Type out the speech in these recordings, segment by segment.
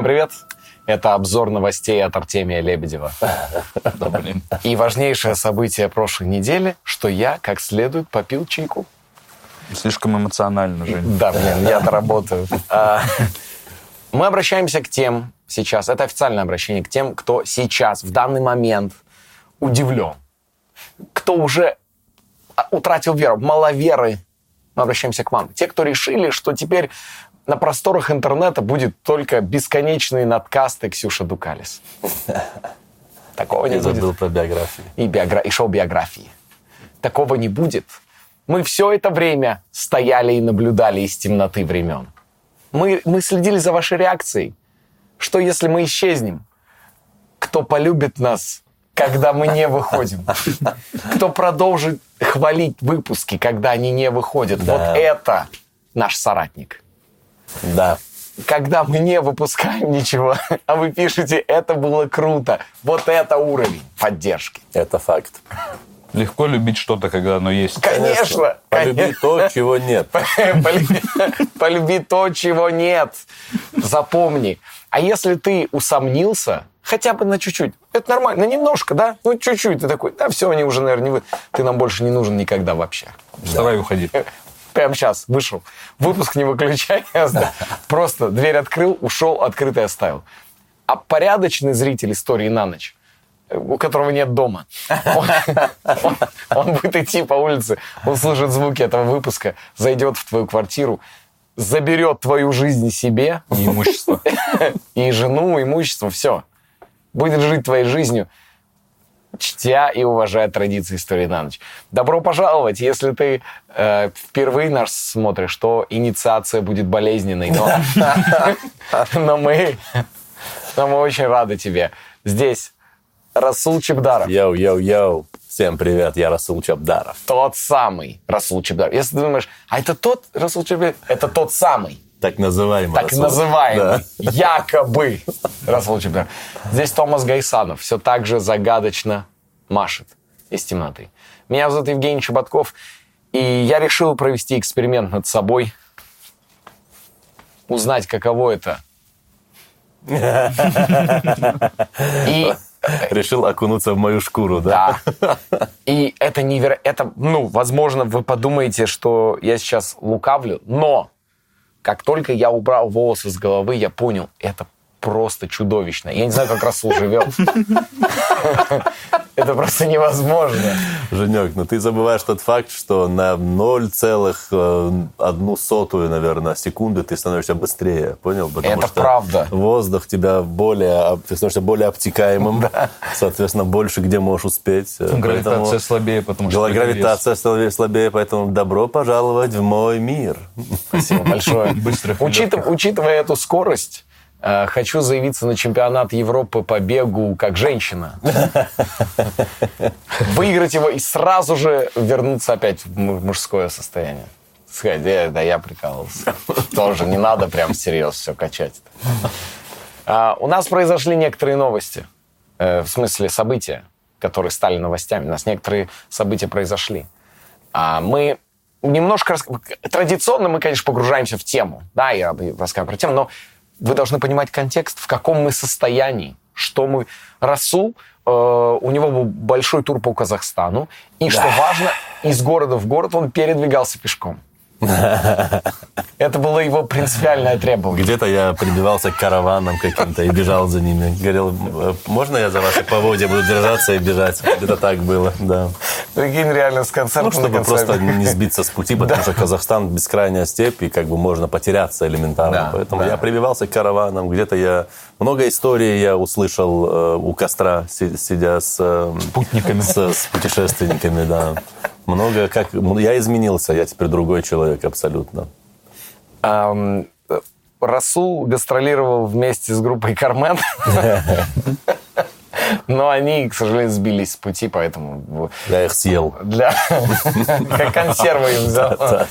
Всем привет! Это обзор новостей от Артемия Лебедева. Да, блин. И важнейшее событие прошлой недели, что я как следует попил чайку. Слишком эмоционально, Жень. Да, блин, я-то работаю. А, Мы обращаемся к тем сейчас, это официальное обращение к тем, кто сейчас, в данный момент удивлен, кто уже а, утратил веру, маловеры. Мы обращаемся к вам. Те, кто решили, что теперь на просторах интернета будет только бесконечные надкасты Ксюша Дукалис. Такого не Я будет. забыл про биографию. И, биогра- и шоу-биографии. Такого не будет. Мы все это время стояли и наблюдали из темноты времен. Мы, мы следили за вашей реакцией. Что если мы исчезнем? Кто полюбит нас, когда мы не выходим? Кто продолжит хвалить выпуски, когда они не выходят? Да. Вот это наш соратник. Да. Когда мы не выпускаем ничего, а вы пишете, это было круто. Вот это уровень поддержки. Это факт. Легко любить что-то, когда оно есть. Конечно, Полюби конечно. то, чего нет. Полюби, то, чего нет. Запомни. А если ты усомнился, хотя бы на чуть-чуть, это нормально, на немножко, да? Ну, чуть-чуть. Ты такой, да, все, они уже, наверное, не вы. Ты нам больше не нужен никогда вообще. Вставай, уходи. Прямо сейчас вышел. Выпуск не выключай. Просто дверь открыл, ушел, открытый оставил. А порядочный зритель истории на ночь, у которого нет дома, он, он- он будет идти по улице, услышит звуки этого выпуска, зайдет в твою квартиру, заберет твою жизнь себе, И имущество. и жену, имущество, все. Будет жить твоей жизнью, чтя и уважая традиции истории на ночь. Добро пожаловать! Если ты э, впервые нас смотришь, то инициация будет болезненной, но, но мы, но мы очень рады тебе. Здесь Расул Чебдаров, Йоу-йоу-йоу. Всем привет, я Расул Чабдаров. тот самый Расул Чебдаров. Если ты думаешь, а это тот Расул Чебдаров, это тот самый. Так называемый так Расул. называемый, Да. якобы Расул Чемпион. Здесь Томас Гайсанов все так же загадочно машет из темноты. Меня зовут Евгений Чеботков, и я решил провести эксперимент над собой, узнать, каково это. И Решил окунуться в мою шкуру, да? да. И это невероятно. Это, ну, возможно, вы подумаете, что я сейчас лукавлю, но как только я убрал волосы с головы, я понял, это просто чудовищно. Я не знаю, как Расул живет. Это просто невозможно. Женек, но ты забываешь тот факт, что на 0,1 сотую, наверное, секунды ты становишься быстрее, понял? Потому Это что правда. Воздух тебя более, ты становишься более обтекаемым, соответственно, больше где можешь успеть. Гравитация Поэтому- слабее, потому что... Это вес. Гравитация слабее, слабее, поэтому добро пожаловать в мой мир. Спасибо большое. Учитывая эту скорость, э, хочу заявиться на чемпионат Европы по бегу как женщина. Выиграть его и сразу же вернуться опять в му- мужское состояние. Сказать, «Э, да я прикалывался. Тоже не надо прям всерьез все качать. А, У нас произошли некоторые новости. Э, В смысле события, которые стали новостями. У нас некоторые события произошли. А мы немножко... рас- Традиционно мы, конечно, погружаемся в тему. Да, я рассказываю про тему, но вы должны понимать контекст, в каком мы состоянии, что мы... Расул, э, у него был большой тур по Казахстану, и, что важно, из города в город он передвигался пешком. Это было его принципиальное требование. Где-то я прибивался к караванам каким-то и бежал за ними. Говорил, «Э, можно я за ваши поводья буду держаться и бежать? Где-то так было, да. Прикинь, реально с концерта Ну, чтобы просто не сбиться с пути, потому что Казахстан бескрайняя степь, и как бы можно потеряться элементарно. Поэтому я прибивался к караванам. Где-то я... Много историй я услышал э, у костра, си- сидя с... э, Путниками. С, с путешественниками, да. Много как... Я изменился, я теперь другой человек абсолютно. Э, Расул гастролировал вместе с группой Кармен. Но они, к сожалению, сбились с пути, поэтому Я их съел. для как консервы им взял.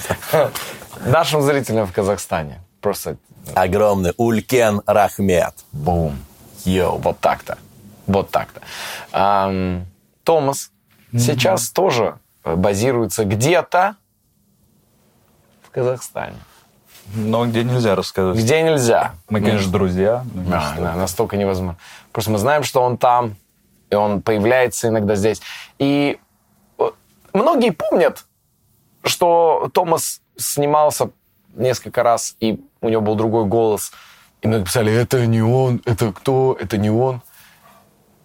Нашим зрителям в Казахстане. Просто Огромный Улькен Рахмет. бум. Йоу, вот так-то. Вот так-то. Томас сейчас тоже базируется где-то в Казахстане. Но где нельзя рассказывать. где нельзя. Мы, конечно, друзья. но не А, что. да, настолько невозможно. Просто мы знаем, что он там, и он появляется иногда здесь. И э, многие помнят, что Томас снимался несколько раз, и у него был другой голос. И многие писали, это не он, это кто, это не он.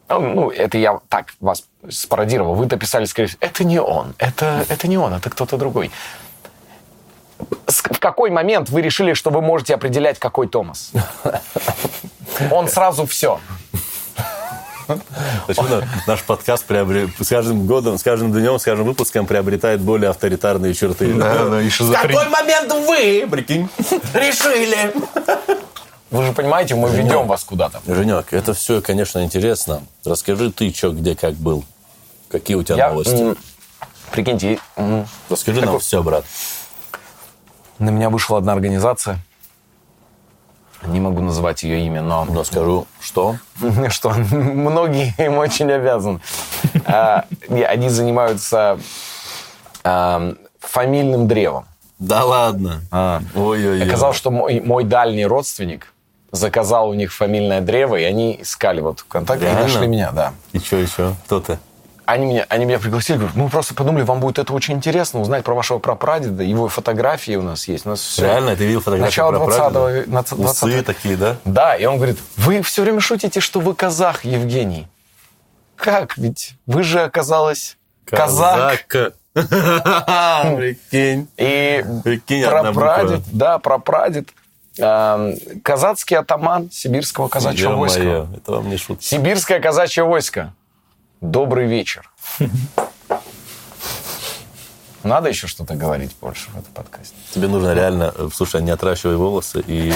Ну, это я так вас спародировал. Вы-то писали, скорее всего, это не он, это, это не он, это кто-то другой. В какой момент вы решили, что вы можете определять, какой Томас? Он сразу все. Почему на- наш подкаст с каждым годом, с каждым днем, с каждым выпуском приобретает более авторитарные черты? Да, да, и шизофрения. момент вы, прикинь, решили? Вы же понимаете, мы ведем вас куда-то. Женек, это все, конечно, интересно. Расскажи ты, что, где, как был. Какие у тебя Я, новости? прикиньте, Расскажи нам все, брат. на меня вышла одна организация. Не могу назвать ее имя, но Но скажу, что? что многие им очень обязаны. А, Они занимаются фамильным древом. Да ладно. А. Ой-ой-ой. Оказалось, что мой дальний родственник заказал у них фамильное древо, и они искали вот ВКонтакте и Реально? нашли меня, да. И что еще? Кто ты? Они меня, они меня пригласили, говорят, мы просто подумали, вам будет это очень интересно, узнать про вашего прапрадеда, его фотографии у нас есть. У нас все. Реально, ты видел фотографию Начало про 20 прадеда? нац- 20 Усы такие, да? Да, и он говорит, вы все время шутите, что вы казах, Евгений. Как? Ведь вы же оказалось казак. Прикинь. И Прикинь, прапрадед, да, прапрадед, казацкий атаман сибирского казачьего войска. Ё-моё, это вам не шутка. Сибирское казачье войско. Добрый вечер. Надо еще что-то говорить больше в этом подкасте. Тебе нужно реально, э, слушай, не отращивай волосы и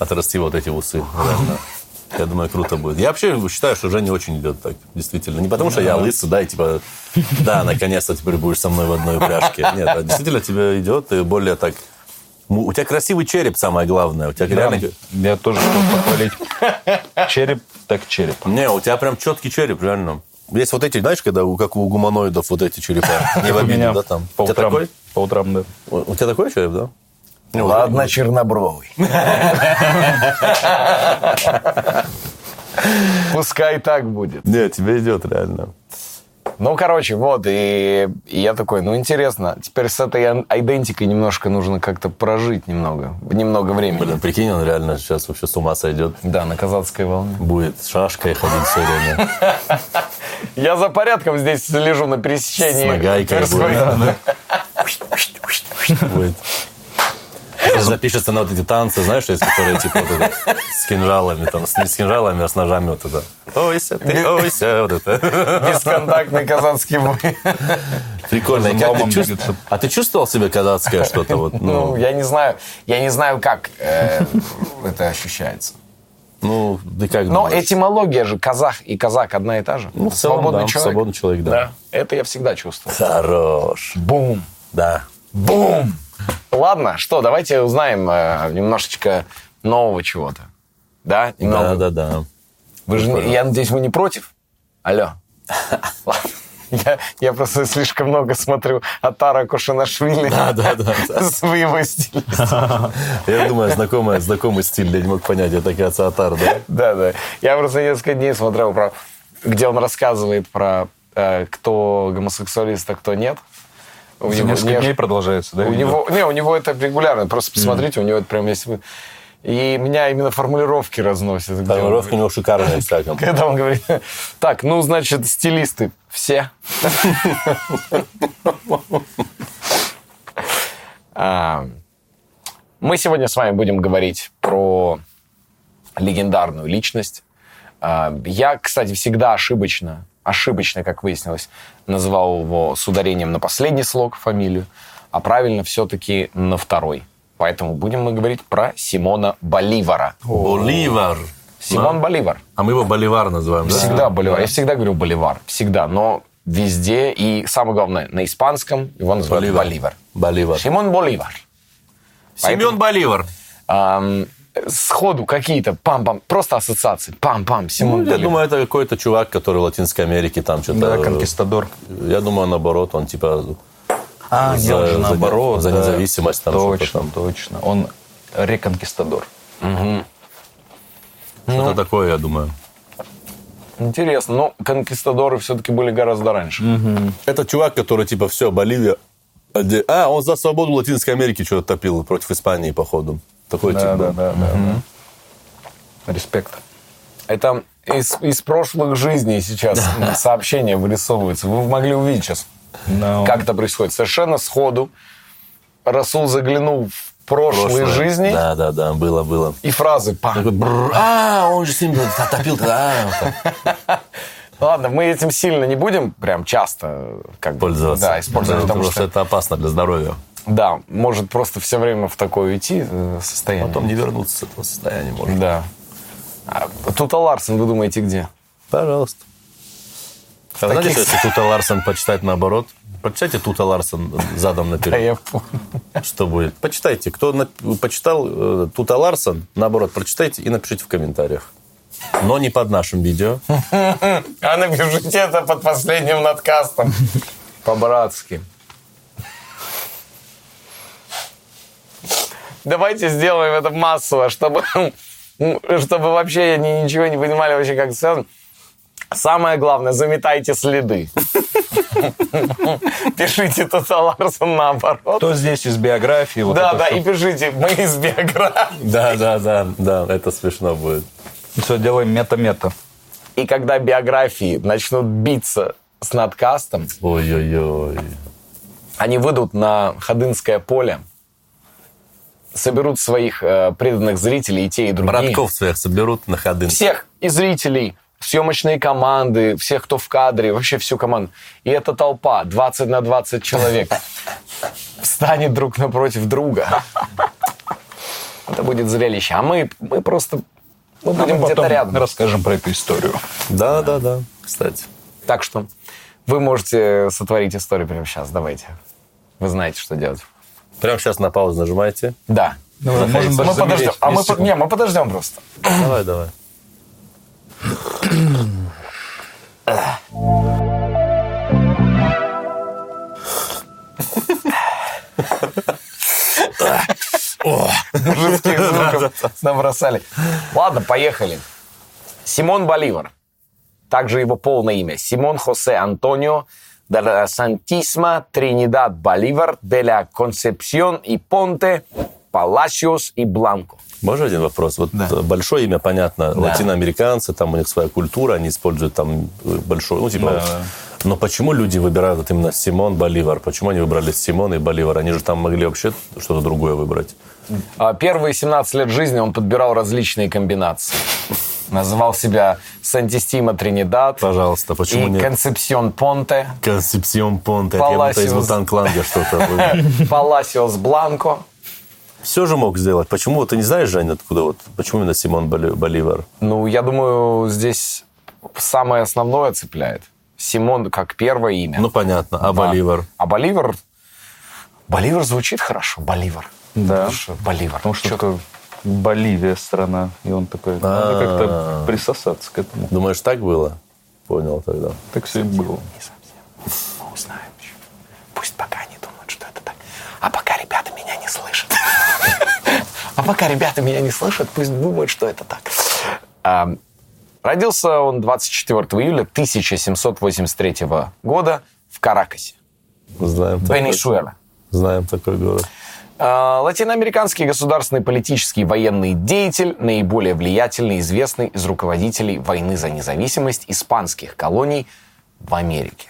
отрасти вот эти усы. Реально. Я думаю, круто будет. Я вообще считаю, что Женя очень идет так, действительно. Не потому, что я лысый, да, и типа, да, наконец-то теперь будешь со мной в одной упряжке. Нет, а действительно тебе идет, и более так... У тебя красивый череп, самое главное. У тебя реально... Я тоже хотел похвалить. Череп так череп. Не, у тебя прям четкий череп, реально. Есть вот эти, знаешь, когда у, как у гуманоидов вот эти черепа. Не в меня да, там. по У тебя утрам, такой? по утрам, да. У у тебя такой череп, да? Ну, Ладно, чернобровый. Пускай так будет. Нет, тебе идет реально. Ну, короче, вот, и, и я такой, ну, интересно, теперь с этой айдентикой немножко нужно как-то прожить немного, немного времени. Блин, прикинь, он реально сейчас вообще с ума сойдет. Да, на казацкой волне. Будет с шашкой ходить все время. Я за порядком здесь лежу на пересечении. С нагайкой будет. Будет. Запишется на вот эти танцы, знаешь, есть, которые типа вот это, с кинжалами, там, с, не с кинжалами, а с ножами вот это. Ойся, ты, ойся, вот это. Бесконтактный казацкий бой. Прикольно. Как Ломом ты чувств-. А ты чувствовал себе казацкое что-то? Вот, Ну, ну, я не знаю, я не знаю, как э, это ощущается. ну, ты как Но думаешь? этимология же казах и казак одна и та же. Ну, в целом, свободный да, человек. свободный человек, да. Да, это я всегда чувствую. Хорош. Бум, Да. бум. Ладно, что, давайте узнаем э, немножечко нового чего-то. Да? Да, Немного. да, да. Вы же, не- я надеюсь, вы не против? Алло. Ладно. Я, я просто слишком много смотрю Атара Кушанашвили Да, да, да. да. своего стиля. Я думаю, знакомый, знакомый стиль, я не мог понять, это, оказывается, Атар, да? Да, да. Я просто несколько дней смотрел, про, где он рассказывает про э, кто гомосексуалист, а кто нет. У Несколько не- дней продолжается, да? у него, не, у него это регулярно. Просто посмотрите, у него это прям есть. И меня именно формулировки разносят. Формулировки у него шикарные, кстати. Когда он говорит, так, ну, значит, стилисты все. А, Мы сегодня с вами будем говорить про легендарную личность. А, Я, кстати, всегда ошибочно, ошибочно, как выяснилось, называл его с ударением на последний слог фамилию, а правильно все-таки на второй. Поэтому будем мы говорить про Симона Боливара. Боливар. Симон Боливар. А мы его Боливар называем, да? Всегда Боливар. Я всегда говорю Боливар. Всегда. Но везде. И самое главное, на испанском его называют Боливар. Боливар. Боливар. Симон Боливар. Семен Боливар. Ам, сходу какие-то пам-пам. Просто ассоциации. Пам-пам. Симон Ну, я Боливар. думаю, это какой-то чувак, который в Латинской Америке там что-то... Да, конкистадор. Я думаю, наоборот, он типа... А, за- нет, же за- наоборот. за да. независимость там что-то Точно, там. точно. Он Реконкистадор. Что-то такое, я думаю. Интересно. Но конкистадоры все-таки были гораздо раньше. Это чувак, который типа все, Боливия. А, он за свободу Латинской Америки что-то топил против Испании, походу. Такой Да, тип да, был. да, да, да. Респект. Это из, из прошлых жизней сейчас сообщения вырисовываются. Вы могли увидеть сейчас, Но- как это происходит. Совершенно сходу Расул заглянул в прошлые Прошлое. жизни Да, да, да, было, было. и фразы «Па». Такой, «Бррр, А, он же с ним топил. А, вот так. Ладно, мы этим сильно не будем прям часто как бы, Пользоваться. Да, использовать, Да, потому потому что, что это опасно для здоровья. Да, может просто все время в такое уйти э, состояние. Потом не вернуться с этого состояния можно. Да. А, Тута Ларсен, вы думаете, где? Пожалуйста. А знаете, таких- что если Тута Ларсен почитать наоборот? Почитайте Тута Ларсен задом Да, наперед. я понял. Что будет? Почитайте. Кто на- почитал э, Тута Ларсен, наоборот, прочитайте и напишите в комментариях. Но не под нашим видео. А напишите это под последним надкастом. По-братски. Давайте сделаем это массово, чтобы, чтобы вообще ни- ничего не понимали вообще, как связано. Самое главное, заметайте следы. Пишите Тута Ларсон наоборот. Кто здесь из биографии? вот Да, да, и пишите, мы из биографии. Да, да, да, да, это смешно будет. Все, делаем мета-мета. И когда биографии начнут биться с надкастом, Ой-ой-ой. они выйдут на Ходынское поле, соберут своих э, преданных зрителей, и те, и другие. Братков своих соберут на ходы. Всех, и зрителей, съемочные команды, всех, кто в кадре, вообще всю команду. И эта толпа, 20 на 20 человек, встанет друг напротив друга. Это будет зрелище. А мы, мы просто мы будем где-то Потом рядом. расскажем про эту историю. Да, да, да, кстати. Так что вы можете сотворить историю прямо сейчас. Давайте. Вы знаете, что делать. Прямо сейчас на паузу нажимайте. Да. Можем даже Мы замереть подождем. А мы, 10 по- секунд. не, мы подождем просто. Давай, давай. Мужицких звуков набросали. Ладно, поехали. Симон Боливар. Также его полное имя. Симон Хосе Антонио de la Santísima Trinidad Боливар de la Concepción y Ponte Palacios y Blanco. Можно один вопрос? Вот э, большое имя, понятно, латиноамериканцы, там у них своя культура, они используют там э, большое, ну, типа... Да, да. Но почему люди выбирают вот именно Симон Боливар? Почему они выбрали Симон и Боливар? Они же там могли вообще что-то другое выбрать. А Первые 17 лет жизни он подбирал различные комбинации. Называл себя Сантистима Тринидад Пожалуйста, почему и нет? Концепсион Понте, Концепсион Понте, я будто из Паласиос. Мутан Кланга что-то. Паласиос Бланко. Все же мог сделать. Почему? Ты не знаешь, Жень, откуда вот? Почему именно Симон Боли- Боливар? Ну, я думаю, здесь самое основное цепляет. Симон как первое имя. Ну, понятно. А Боливар? А Боливар... Боливар звучит хорошо. Боливар. Да. Потому что Боливар. Потому что это Боливия страна. И он такой, надо А. как-то присосаться к этому. Думаешь, так было? Понял тогда. Так все и было. Не совсем. Мы узнаем еще. Пусть пока не думают, что это так. А пока ребята меня не слышат. А пока ребята меня не слышат, пусть думают, что это так. А, Родился он 24 июля 1783 года в Каракасе, Знаем такой, Венесуэла. знаем такой город. А, Латиноамериканский государственный, политический, военный деятель, наиболее влиятельный, известный из руководителей войны за независимость испанских колоний в Америке.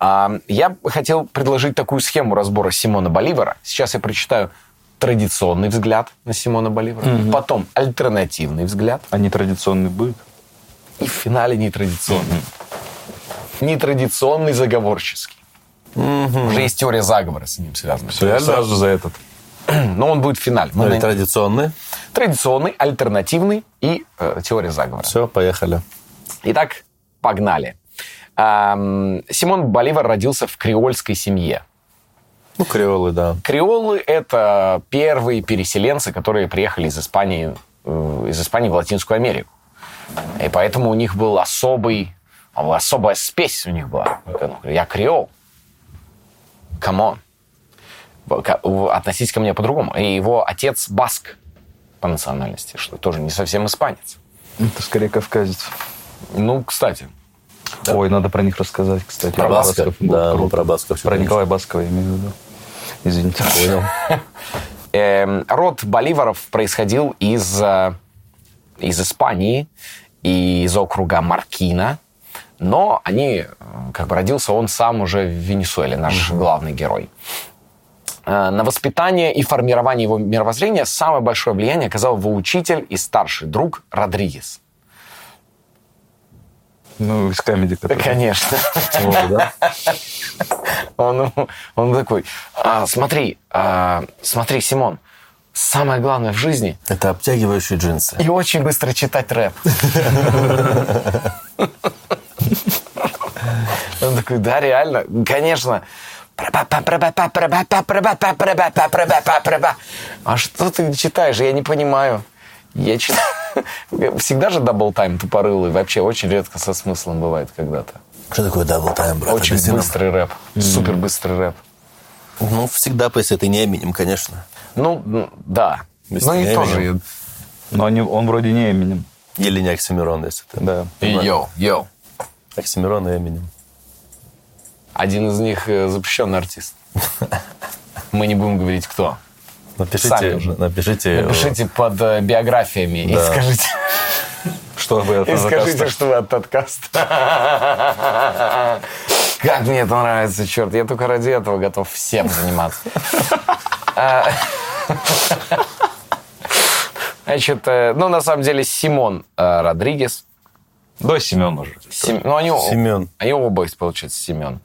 А, Я хотел предложить такую схему разбора Симона Боливара. Сейчас я прочитаю традиционный взгляд на Симона Боливара, потом альтернативный взгляд, А нетрадиционный будет? и в финале нетрадиционный. Нетрадиционный заговорческий. Уже есть теория заговора с ним связана. Сразу за этот. Но он будет в финале. Мы Ну, на- и традиционный. Традиционный, альтернативный и э, теория заговора. Все, поехали. Итак, погнали. Ам, Симон Боливар родился в креольской семье. Ну, креолы, да. Креолы – это первые переселенцы, которые приехали из Испании, э, из Испании в Латинскую Америку. И поэтому у них был особый, особая спесь у них была. Я креол. Come on. относитесь ко мне по-другому. И его отец баск по национальности, что тоже не совсем испанец. Это скорее кавказец. Ну, кстати, Ой, надо про них рассказать, кстати. Про Басков? Басков. Да, ну, про Басков Про конечно. Николая Баскова я имею в виду. Извините. Понял. Эм, род Боливаров происходил из, э, из Испании и из округа Маркина, но они, э, как бы родился он сам уже в Венесуэле, наш главный герой. Э, На воспитание и формирование его мировоззрения самое большое влияние оказал его учитель и старший друг Родригес. Ну, из камеди, который... конечно. Вот, да? Он, он такой, «А, смотри, а, смотри, Симон, самое главное в жизни Это обтягивающие джинсы. и очень быстро читать рэп. Он такой, да, реально, конечно. А что ты читаешь? Я не понимаю. Я читаю... Всегда же double time тупорылый. Вообще очень редко со смыслом бывает когда-то. Что такое double time, брат? Очень Объясни быстрый рэп. Супер быстрый рэп. Ну, всегда, если ты не Эминем, конечно. Ну, да. Ну и тоже. Но он вроде не Эминем. Или не Оксимирон, если ты. Да. Йоу, йоу. Оксимирон и Эминем. Один из них э, запрещенный артист. Мы не будем говорить, кто. Напишите, напишите, Напишите под э, биографиями и Да. скажите, Что вы от и скажите, что вы от подкаста. Как мне это нравится, черт. Я только ради этого готов всем заниматься. А, Значит, э, ну, на самом деле, Симон Родригес. Да, Семен уже. Сем- Ну, они, Семен. Они оба, получается, Семен.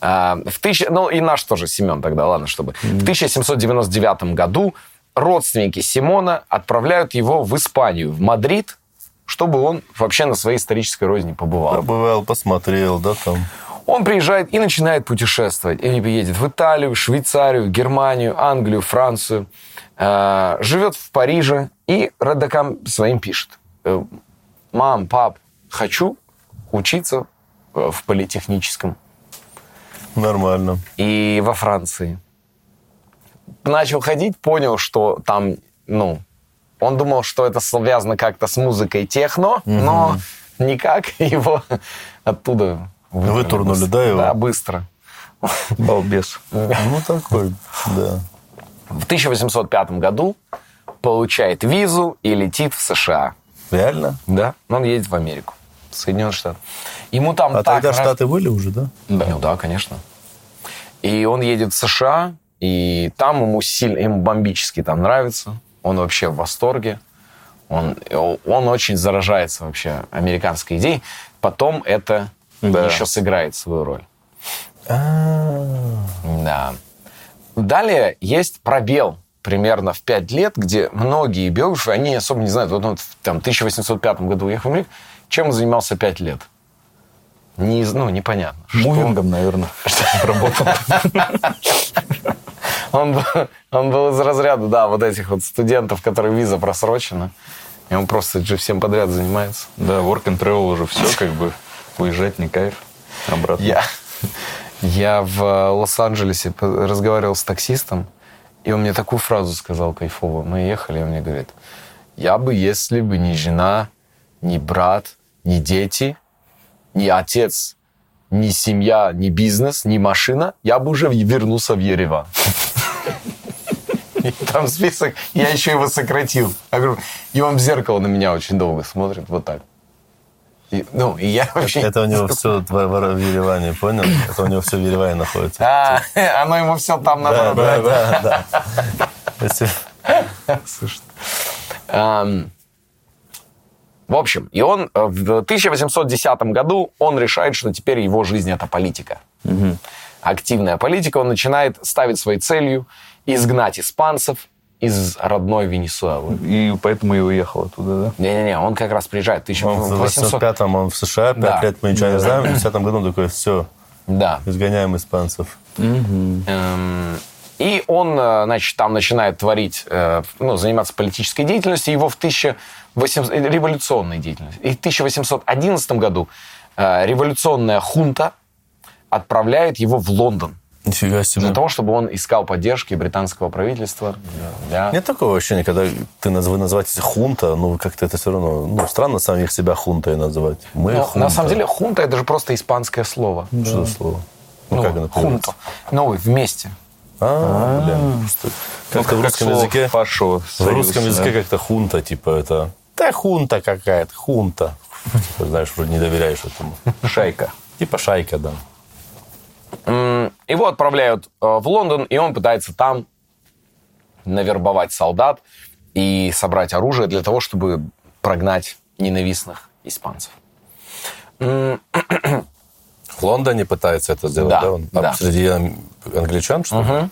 А, в тысяч... Ну, и наш тоже Семен тогда, ладно, чтобы. В 1799 году родственники Симона отправляют его в Испанию, в Мадрид, чтобы он вообще на своей исторической родине побывал. Побывал, посмотрел, да, там. Он приезжает и начинает путешествовать. И едет в Италию, Швейцарию, Германию, Англию, Францию. Э, Живет в Париже и родакам своим пишет. э, Мам, пап, хочу учиться э, в политехническом Нормально. и во Франции. Начал ходить, понял, что там, ну, он думал, что это связано как-то с музыкой техно, но никак его оттуда Вытурнули, быстро. да, его? Да, быстро. Балбес. Ну, такой, да. В 1805 году получает визу и летит в США. Реально? Да, он едет в Америку, в Соединенные Штаты. Ему там А так тогда Штаты были уже, да? Да. Ну да, конечно. И он едет в США, и там ему сильно, ему бомбически там нравится. Он вообще в восторге. Он, он очень заражается вообще американской идеей. Потом это Да. еще сыграет свою роль. А, Да. Далее есть пробел примерно в 5 лет, где многие биографы, они особо не знают. Вот он в там, 1805 году уехал в Америку. Чем он занимался 5 лет? Не, ну, непонятно. Что- Мувингом, наверное. Работал. Он, был- он был из разряда, да, вот этих вот студентов, которые виза просрочена. И он просто же всем подряд занимается. Да, work and travel уже все, как бы уезжать не кайф. Обратно. Я, я в э, Лос-Анджелесе разговаривал с таксистом, и он мне такую фразу сказал кайфово. Мы ехали, и он мне говорит, я бы, если бы не жена, ни брат, ни дети, ни отец, ни семья, ни бизнес, ни машина, я бы уже вернулся в Ереван. И там список, я еще его сократил. Я говорю, и он в зеркало на меня очень долго смотрит, вот так. И, ну, и я вообще... Это у него все в, в Ереване, понял? Это у него все в Ереване находится. А, оно ему все там наоборот. да, да, да. Слушай. В общем, и он э, в 1810 году он решает, что теперь его жизнь это политика. Активная политика. Он начинает ставить своей целью изгнать испанцев из родной Венесуэлы. И поэтому и уехал оттуда, да? Не-не-не, он как раз приезжает в Он в 1800... 85-м он в США, 5 Да. лет мы ничего не знаем, в 10 году он такой, все, Да. изгоняем испанцев. Эм, И он, э, значит, там начинает творить, э, ну, заниматься политической деятельностью. Его в 1800... э, революционной деятельностью. И в 1811 году революционная хунта отправляет его в Лондон Нифига себе. Для того, чтобы он искал поддержки британского правительства. Для... Нет такого ощущения, когда ты наз- вы называете хунта, ну, как-то это все равно, ну, странно самих себя хунтой называть. Мы Но хунта. на самом деле хунта это же просто испанское слово. Что за слово? Ну, Ну, как оно хунта. Ну, вместе. А, бля. что- Как-то в русском языке... В русском языке как-то хунта, типа это... Да хунта какая-то, хунта. Типа, знаешь, вроде не доверяешь этому. Шайка. Типа шайка, да. Его отправляют э, в Лондон, и он пытается там навербовать солдат и собрать оружие для того, чтобы прогнать ненавистных испанцев. В Лондоне пытается это сделать, Да, да? он? А да. среди ан- англичан, что ли?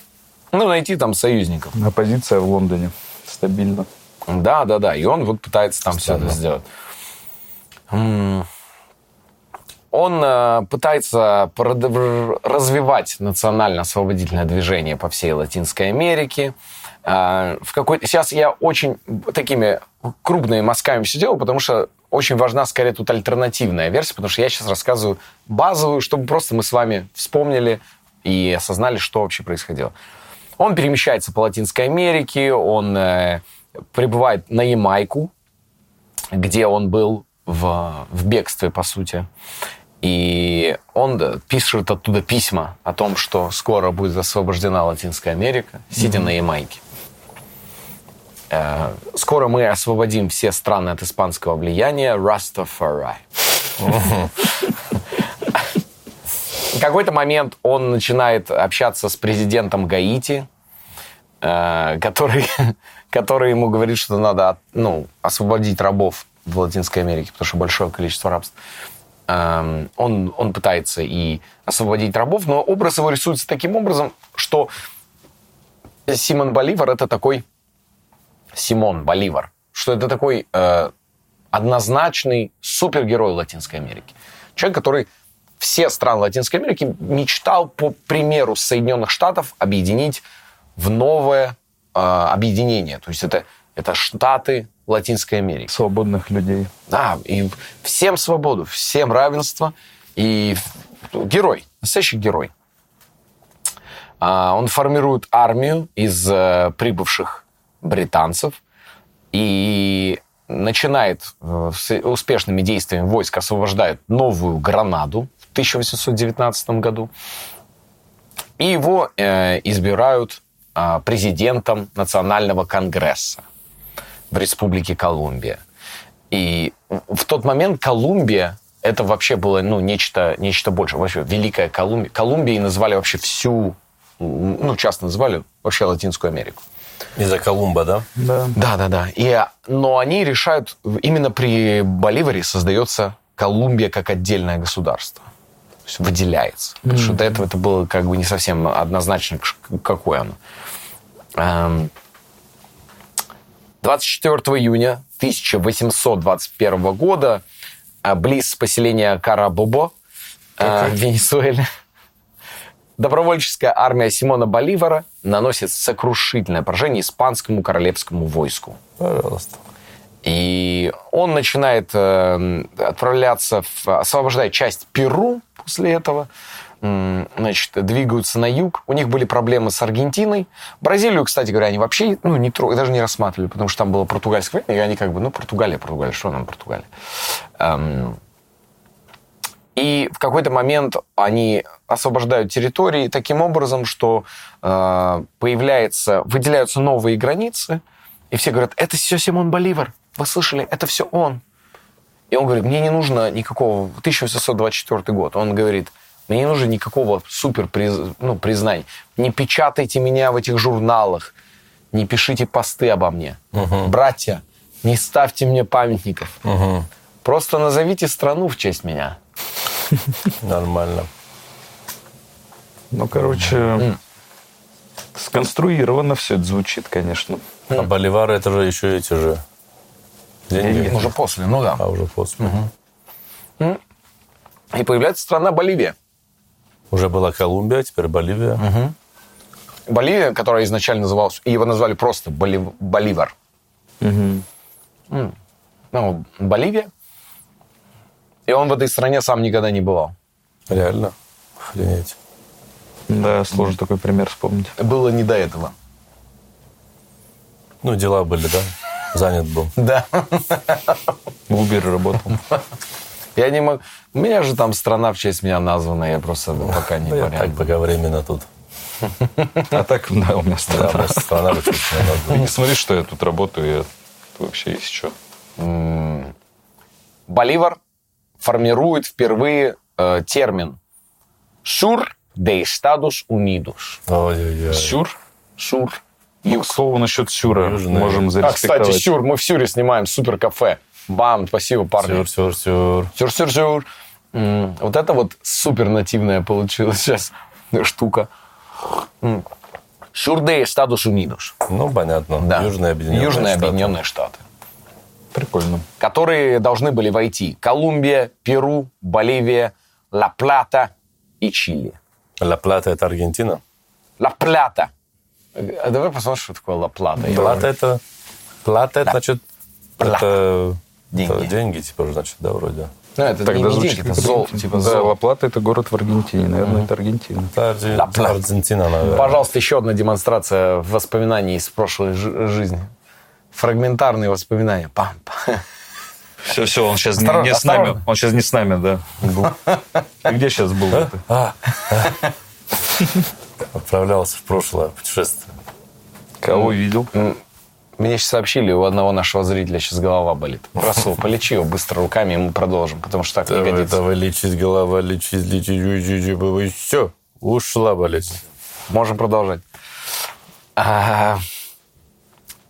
Ну, найти там союзников. Оппозиция в Лондоне. Стабильно. Да, да, да. И он вот пытается там все это сделать. Он э, пытается развивать национально-освободительное движение по всей Латинской Америке. Э, В какой Сейчас я очень такими крупными мазками все делаю, потому что очень важна скорее тут альтернативная версия, потому что я сейчас рассказываю базовую, чтобы просто мы с вами вспомнили и осознали, что вообще происходило. Он перемещается по Латинской Америке, он э, прибывает на Ямайку, где он был в, в бегстве, по сути. И он пишет оттуда письма о том, что скоро будет освобождена Латинская Америка, сидя на Ямайке. Э, Скоро мы освободим все страны от испанского влияния. Rastafari. В какой-то момент он начинает общаться с президентом Гаити, э, который, который ему говорит, что надо ну, освободить рабов в Латинской Америке, потому что большое количество рабств. Эм, Он, он пытается и освободить рабов, но образ его рисуется таким образом, что Симон Боливар это такой Симон Боливар, что это такой э, однозначный супергерой Латинской Америки. Человек, который все страны Латинской Америки мечтал, по примеру Соединенных Штатов, объединить в новое э, объединение. То есть это, это Штаты Латинской Америки. Свободных людей. Да, и всем свободу, всем равенство. И герой, настоящий герой. А, Он формирует армию из э, прибывших британцев и начинает э, с успешными действиями войск освобождает Новую Гранаду в 1819 году. И его э, избирают а, президентом Национального конгресса в Республике Колумбия. И в тот момент Колумбия это вообще было ну, нечто, нечто большее. Вообще, Великая Колумбия. Колумбией называли вообще всю, ну, часто называли вообще Латинскую Америку. Из-за Колумба, да? Да. Да, да, да. И, но они решают, именно при Боливаре создается Колумбия как отдельное государство. То есть выделяется. Потому что до этого это было как бы не совсем однозначно, какое оно. Эм, 24 июня 1821 года э, близ поселения Карабобо э, в Венесуэле добровольческая армия Симона Боливара наносит сокрушительное поражение испанскому королевскому войску. Пожалуйста. И он начинает э, отправляться, в, освобождать часть Перу после этого. Значит, двигаются на юг. У них были проблемы с Аргентиной. Бразилию, кстати говоря, они вообще ну, не трог- даже не рассматривали, потому что там было португальское время, и они как бы, ну, Португалия, Португалия, что нам Португалия? Эм, и в какой-то момент они освобождают территории таким образом, что э, появляется, выделяются новые границы, и все говорят, это все Симон Боливар. Вы слышали? Это все он. И он говорит, мне не нужно никакого... 1824 год. Он говорит, мне не нужно никакого супер приз- ну, признания. Не печатайте меня в этих журналах. Не пишите посты обо мне. Братья, не ставьте мне памятников. Просто назовите страну в честь меня. Нормально. Ну, короче, сконструировано все это звучит, конечно. А Боливары это же еще эти же деньги. Уже после, ну да. А уже после. И появляется страна Боливия. Уже была Колумбия, теперь Боливия. Боливия, которая изначально называлась, его назвали просто Болив- Боливар. М. Ну, Боливия. И он в этой стране сам никогда не бывал. Реально. Охренеть. Да, сложно такой пример вспомнить. Было не до этого. Ну, дела были, да? Занят был. Да. В Uber работал. Я не могу... У меня же там страна в честь меня названа, я просто пока не Ну, я так пока временно тут. А так, да, у меня Да, страна. у нас страна очень Ну, не смотри, что я тут работаю, я вообще есть что. Боливар формирует впервые э, термин «Sur de Estados Unidos». Сюр? «Sur». Ну, к слову, насчет Сюра Южный. можем А, зареспектовать. кстати, «Сюр». Мы в «Сюре» снимаем супер кафе. Бам, спасибо, парни. Сюр, сюр, сюр. Сюр-сюр-сюр. М, Вот это вот супер нативная получилась сейчас штука. М. Sur de Estados Unidos. Ну, понятно. Да. Южные Объединенные Южные Штаты. Объединенные Штаты. Прикольно. которые должны были войти Колумбия, Перу, Боливия, Ла-Плата и Чили. Ла-Плата – это Аргентина? Ла-Плата. Э, Давай посмотрим, что такое Ла-Плата. Плата – это... Плата – это, значит, Плата. это... Деньги. это деньги, типа, значит, да, вроде. Ну, это не, Тогда не звучит деньги, это как зол, Аргентина. типа Да, зол. Ла-Плата это город в Аргентине. Наверное, это Аргентина. Это Ла-Плата. Аргентина, наверное. Пожалуйста, еще одна демонстрация воспоминаний из прошлой жи- жизни. Фрагментарные воспоминания. Пам, пам. Все, все, он сейчас Осторожно, не, не с нами. Он сейчас не с нами, да. был. Ты где сейчас был? ты? Отправлялся в прошлое путешествие. Кого видел? Мне сейчас сообщили, у одного нашего зрителя сейчас голова болит. Расул, полечи его быстро руками, и мы продолжим, потому что так не Давай, годится. давай, лечить голова, лечить, лечить, все, ушла болезнь. Можем продолжать. А,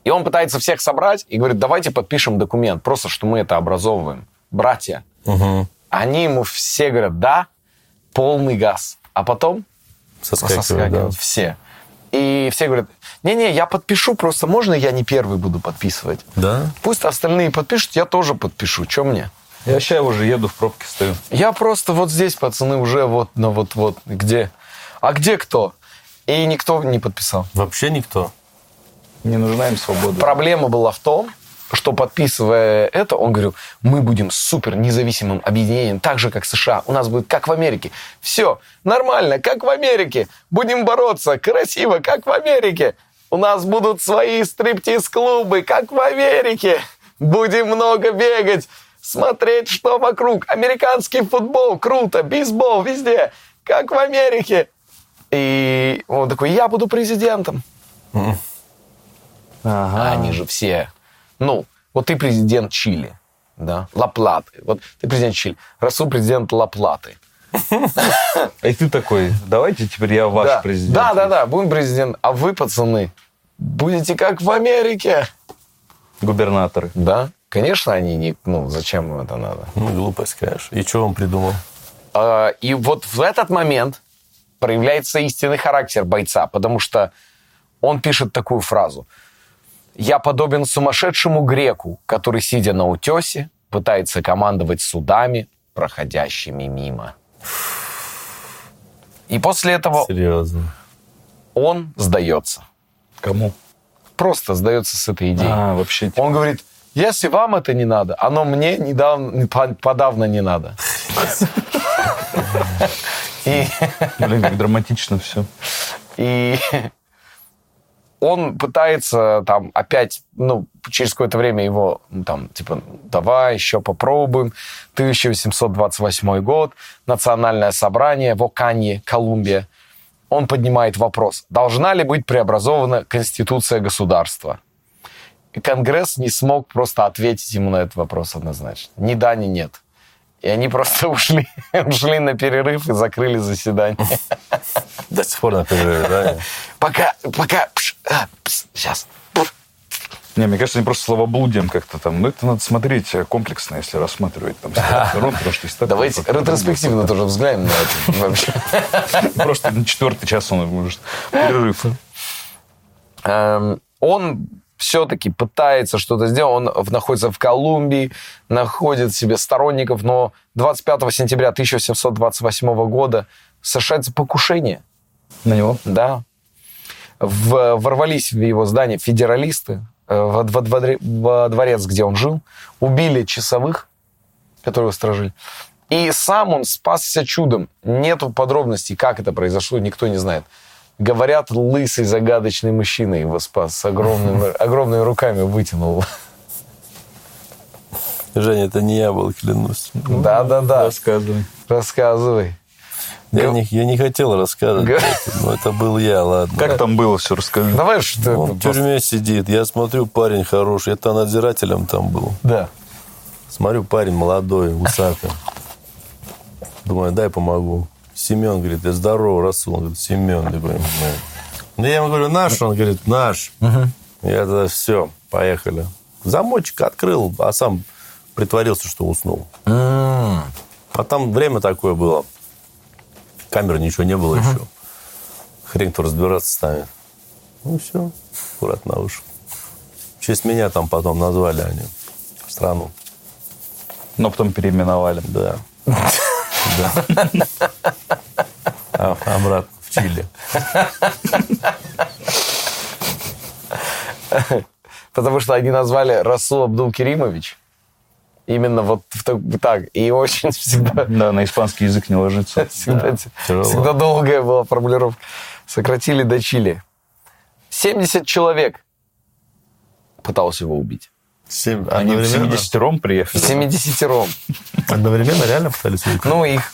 И он пытается всех собрать и говорит, давайте подпишем документ, просто что мы это образовываем. Братья. Они ему все говорят, да, полный газ. А потом Соскакивает, да. соскакивают все. И все говорят, не-не, я подпишу, просто можно я не первый буду подписывать? Да? Пусть остальные подпишут, я тоже подпишу. Че мне? Я сейчас уже еду в пробке стою. Я просто вот здесь, пацаны, уже вот, ну вот, вот, где? А где кто? И никто не подписал. Вообще никто. Не нужна им свобода. Проблема была в том, что подписывая это, он говорил, мы будем супер независимым объединением, так же, как США. У нас будет как в Америке. Все нормально, как в Америке. Будем бороться красиво, как в Америке. У нас будут свои стриптиз-клубы, как в Америке. Будем много бегать, смотреть, что вокруг. Американский футбол, круто, бейсбол везде, как в Америке. И он такой, я буду президентом. А они же все, ну, вот ты президент Чили, да, Лаплаты. Вот ты президент Чили, Расул президент Лаплаты. И ты такой, давайте теперь я ваш президент. Да, да, да, будем президент. А вы, пацаны, будете как в Америке. Губернаторы. Да, конечно, они не, ну, зачем им это надо? Ну, глупость, конечно. И что он придумал? А, И вот в этот момент проявляется истинный характер бойца, потому что он пишет такую фразу. «Я подобен сумасшедшему греку, который, сидя на утесе, пытается командовать судами, проходящими мимо». И после этого Серьезно. он сдается. Кому? Просто сдается с этой идеей. А, вообще. типа, Он говорит, если вам это не надо, оно мне недавно, по- подавно не надо. И Блин, как драматично все. И он пытается там опять, ну, через какое-то время его, ну, там, типа, давай еще попробуем. 1828 год, национальное собрание в Оканье, Колумбия. Он поднимает вопрос, должна ли быть преобразована конституция государства? И Конгресс не смог просто ответить ему на этот вопрос однозначно. Ни да, ни нет. И они просто ушли, ушли на перерыв и закрыли заседание. До сих пор на перерыве, да? Пока, пока, а, пс, сейчас. Не, мне кажется, они просто словоблудием как-то там. Ну, это надо смотреть э, комплексно, если рассматривать там сторон, потому что есть Давайте ретроспективно тоже взглянем на это вообще. Просто на четвертый час он может перерыв. Эм, Он все-таки пытается что-то сделать. Он находится в Колумбии, находит себе сторонников, но 25 сентября 1728 года совершается покушение. На него? Да. В- ворвались в его здание федералисты э, во, во дворе- во дворец, где он жил, убили часовых, которые его сторожили, И сам он спасся чудом. Нету подробностей, как это произошло, никто не знает. Говорят, лысый загадочный мужчина его спас, с огромными, огромными руками вытянул. Женя, это не я был, клянусь. Да-да-да, Рассказывай. рассказывай. Я не, я не хотел рассказывать, это, но это был я, ладно. Как там было, все расскажи. Давай, что Он в тюрьме сидит. Я смотрю, парень хороший. Это надзирателем там был. Да. Смотрю, парень молодой, усатый. Думаю, дай помогу. Семен говорит, я здорово, Расул. Он говорит, Семен, ты понимаешь. Ну, я ему говорю, наш? Он говорит, наш. Я тогда все, поехали. Замочек открыл, а сам притворился, что уснул. А там время такое было. Камеры ничего не было еще. Хрен кто разбираться станет. Ну все, аккуратно ушел. В честь меня там потом назвали они в страну. Но потом переименовали. Да. Да. А- Обратно в Чили. Потому что они назвали Расул Абдул Керимович. Именно вот так-. И очень всегда, Да, на испанский язык не ложится. всегда, тяжело. всегда долгая была формулировка. Сократили до Чили. 70 человек пытался его убить. Семь- Они в одновременно? 70 приехали. 70 Одновременно реально пытались убить? Ну, их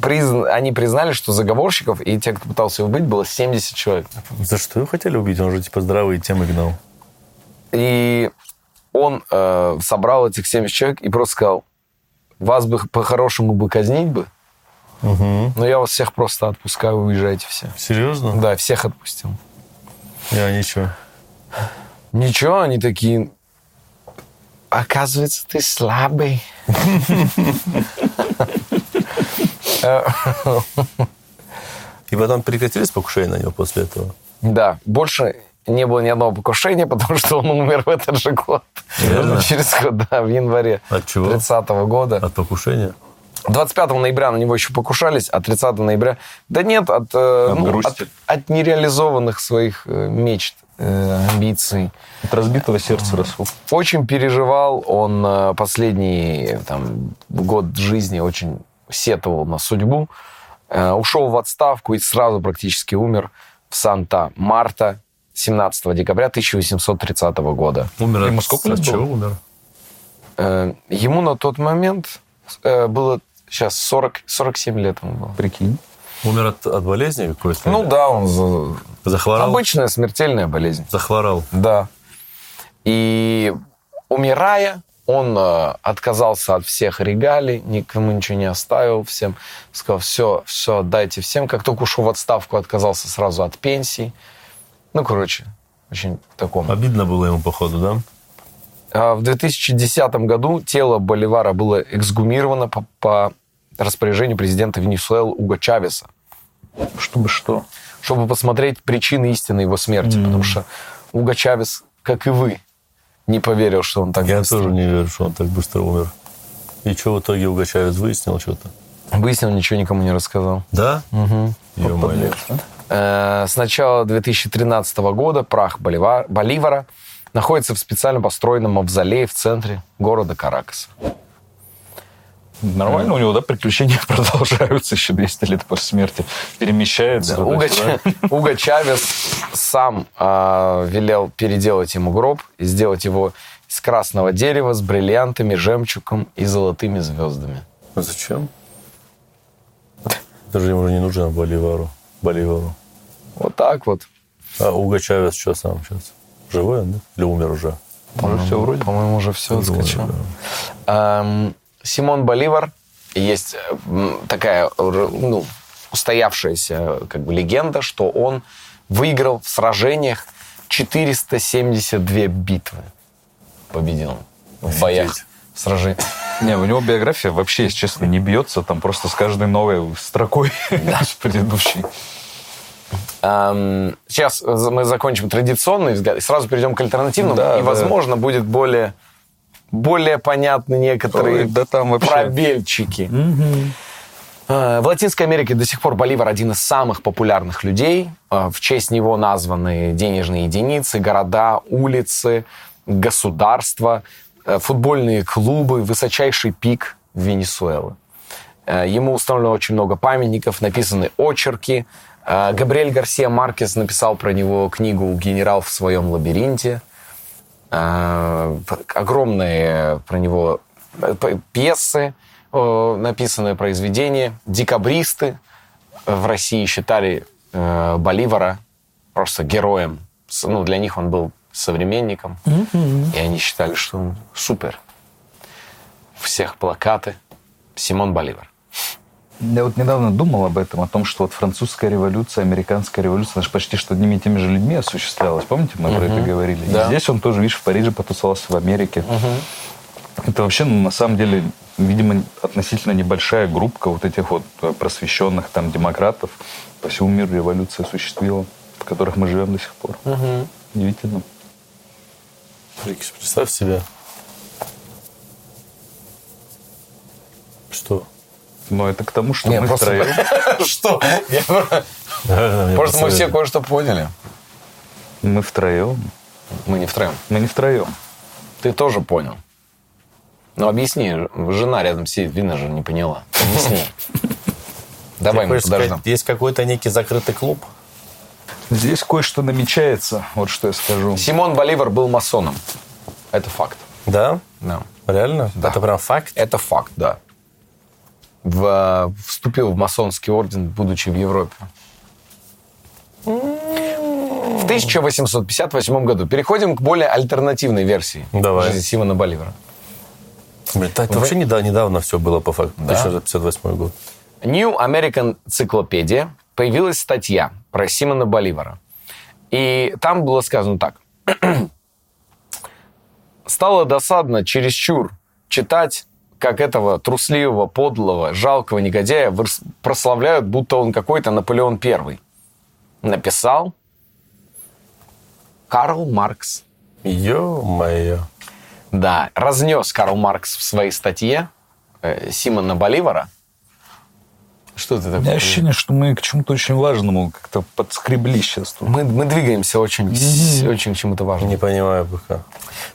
призн- они признали, что заговорщиков и тех, кто пытался его убить, было 70 человек. За что его хотели убить? Он же типа здравые темы гнал. И он э, собрал этих 70 человек и просто сказал, вас бы по-хорошему бы казнить бы, но я вас всех просто отпускаю, уезжайте все. Серьезно? Да, всех отпустил. Я ничего. Ничего, они такие, оказывается, ты слабый. И потом прекратились покушения на него после этого? Да, больше не было ни одного покушения, потому что он умер в этот же год. Реально? Через год, да, в январе От чего? 30 года. От покушения? 25 ноября на него еще покушались, а 30 ноября... Да нет, от, э, От ну, грусти. от, от нереализованных своих э, мечт, э, амбиций. От разбитого сердца Расул. Очень переживал, он э, последний там, год жизни очень сетовал на судьбу. Э, ушел в отставку и сразу практически умер в Санта-Марта 17 декабря 1830 года. Умер Ему сколько лет чего умер? Э, ему на тот момент э, было сейчас 40, 47 лет ему было. Прикинь. Умер от, от болезни какой-то? Ну да, он за- Захворал? обычная смертельная болезнь. Захворал. Да. И умирая, он э, отказался от всех регалий, никому ничего не оставил, всем сказал, все, все, отдайте всем. Как только ушел в отставку, отказался сразу от пенсий. Ну, короче, очень таком. Обидно было ему, походу, да? А В 2010 году тело Боливара было эксгумировано по, по распоряжению президента Венесуэлы Уго Чавеса, Чтобы что? чтобы посмотреть причины истины его смерти, потому что Уго Чавес, как и вы, не поверил, что он так Я быстро- тоже не верю, что он так быстро умер. И что в итоге Угачавец выяснил что-то? Выяснил, ничего никому не рассказал. Да? Угу. Ё-моё. Э, С начала 2013 года прах Болива- Боливара находится в специально построенном мавзолее в центре города Каракаса. Нормально у него, да, приключения продолжаются еще 200 лет после смерти. Перемещается. Уго, туда-сюда. Ча- Уго Чавес сам а, велел переделать ему гроб и сделать его из красного дерева с бриллиантами, жемчугом и золотыми звездами. А зачем? Это же ему уже не нужно Боливару. Боливару. Вот так вот. А Уго Чавес что сам сейчас? Живой он, да? Или умер уже? Уже все вроде. По-моему, уже все отскочил. Эм, Симон Боливар, есть э, такая ну, устоявшаяся как бы легенда, что он выиграл в сражениях 472 битвы. Победил в боях. Сражениях. Не, у него биография вообще, если честно, не бьется. Там просто с каждой новой строкой с предыдущей. Сейчас мы закончим традиционный взгляд и сразу перейдем к альтернативному. Да, и, да. возможно, будет более, более понятны некоторые Ой, да там вообще. пробельчики. Э, В Латинской Америке до сих пор Боливар один из самых популярных людей. Э, В честь него названы денежные единицы, города, улицы, государства, э, футбольные клубы, высочайший пик Венесуэлы. Ему установлено очень много памятников, написаны очерки. Габриэль Гарсия Маркес написал про него книгу «Генерал в своем лабиринте». Э, Огромные про него э, пьесы, написанные произведения. Декабристы в России считали э, Боливара просто героем. Ну, для них он был современником. И они считали, что он супер. Всех плакаты. Симон Боливар. Я вот недавно думал об этом, о том, что вот французская революция, американская революция, она же почти что одними и теми же людьми осуществлялась. Помните, мы про это говорили? Да. И здесь он тоже, видишь, в Париже потусовался, в Америке. Это вообще, ну, на самом деле, видимо, относительно небольшая группа вот этих вот просвещенных там демократов по всему миру революция осуществила, в которых мы живем до сих пор. Удивительно. Рикиш, представь себе. Что? Но это к тому, что Не, мы просто- втроем, Что? Просто мы все кое-что поняли. мы втроем, Мы не втроем. мы не втроем. Ты тоже понял. Ну, объясни. Жена рядом сидит, видно же, не поняла. Объясни. Давай мы подождем. Есть какой-то некий закрытый клуб? Здесь кое-что намечается, вот что я скажу. Симон Боливар был масоном. Это факт. Да? Да. Реально? Это прям факт? Это факт, да. В- вступил в масонский орден, будучи в Европе. В 1858 году. Переходим к более альтернативной версии Давай. жизни Симона Боливара. Блин, это вообще недавно, недавно все было по факту. 1958 год. New American Encyclopedia появилась статья про Симона Боливара. И там было сказано так. Стало досадно чересчур читать, как этого трусливого, подлого, жалкого негодяя прославляют, будто он какой-то Наполеон Первый. Написал Карл Маркс. Ё-моё. Да, разнес Карл Маркс в своей статье э, Симона Боливара. Что ты У меня такое? ощущение, что мы к чему-то очень важному как-то подскребли сейчас тут. Мы, мы двигаемся очень, очень к чему-то важному. Не понимаю пока.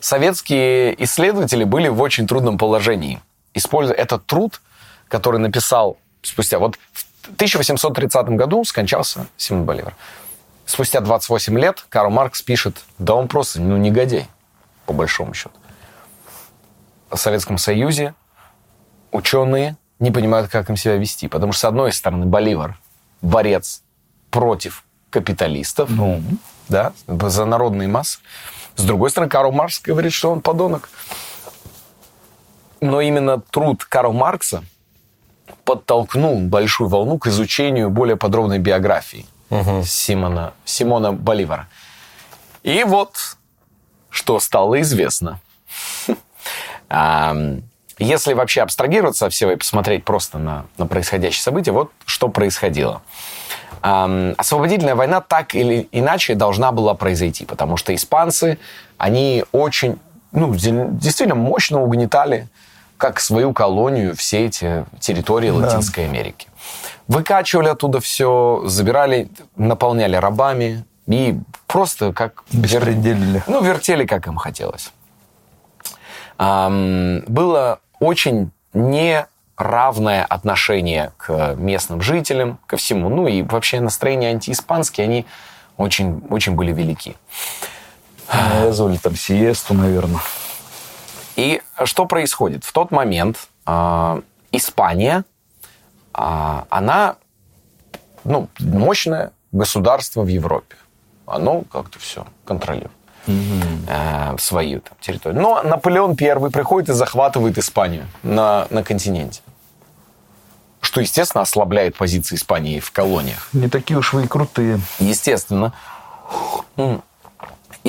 Советские исследователи были в очень трудном положении. Используя этот труд, который написал спустя... Вот в 1830 году скончался Симон Боливар. Спустя 28 лет Карл Маркс пишет, да он просто, ну, негодяй, по большому счету. В Советском Союзе ученые не понимают, как им себя вести. Потому что, с одной стороны, Боливар – борец против капиталистов, Ну, да, за народные массы. С другой стороны, Карл Маркс говорит, что он подонок. Но именно труд Карла Маркса подтолкнул большую волну к изучению более подробной биографии Симона, Симона Боливара. И вот, что стало известно. Если вообще абстрагироваться от всего и посмотреть просто на, на происходящее событие, вот что происходило. Ам, Освободительная война так или иначе должна была произойти, потому что испанцы, они очень, ну, де- действительно мощно угнетали как свою колонию все эти территории Латинской Америки. Выкачивали оттуда все, забирали, наполняли рабами и просто как... вер- Беспределили. Ну, вертели, как им хотелось. Ам, было очень неравное отношение к местным жителям, ко всему. Ну и вообще настроения антииспанские, они очень, очень были велики. Навязывали там сиесту, наверное. И что происходит? В тот момент а, Испания, а, она ну, мощное государство в Европе. Оно как-то все контролирует. э, в свою там, территорию. Но Наполеон I приходит и захватывает Испанию на, на континенте. Что, естественно, ослабляет позиции Испании в колониях. Не такие уж вы и крутые. Естественно,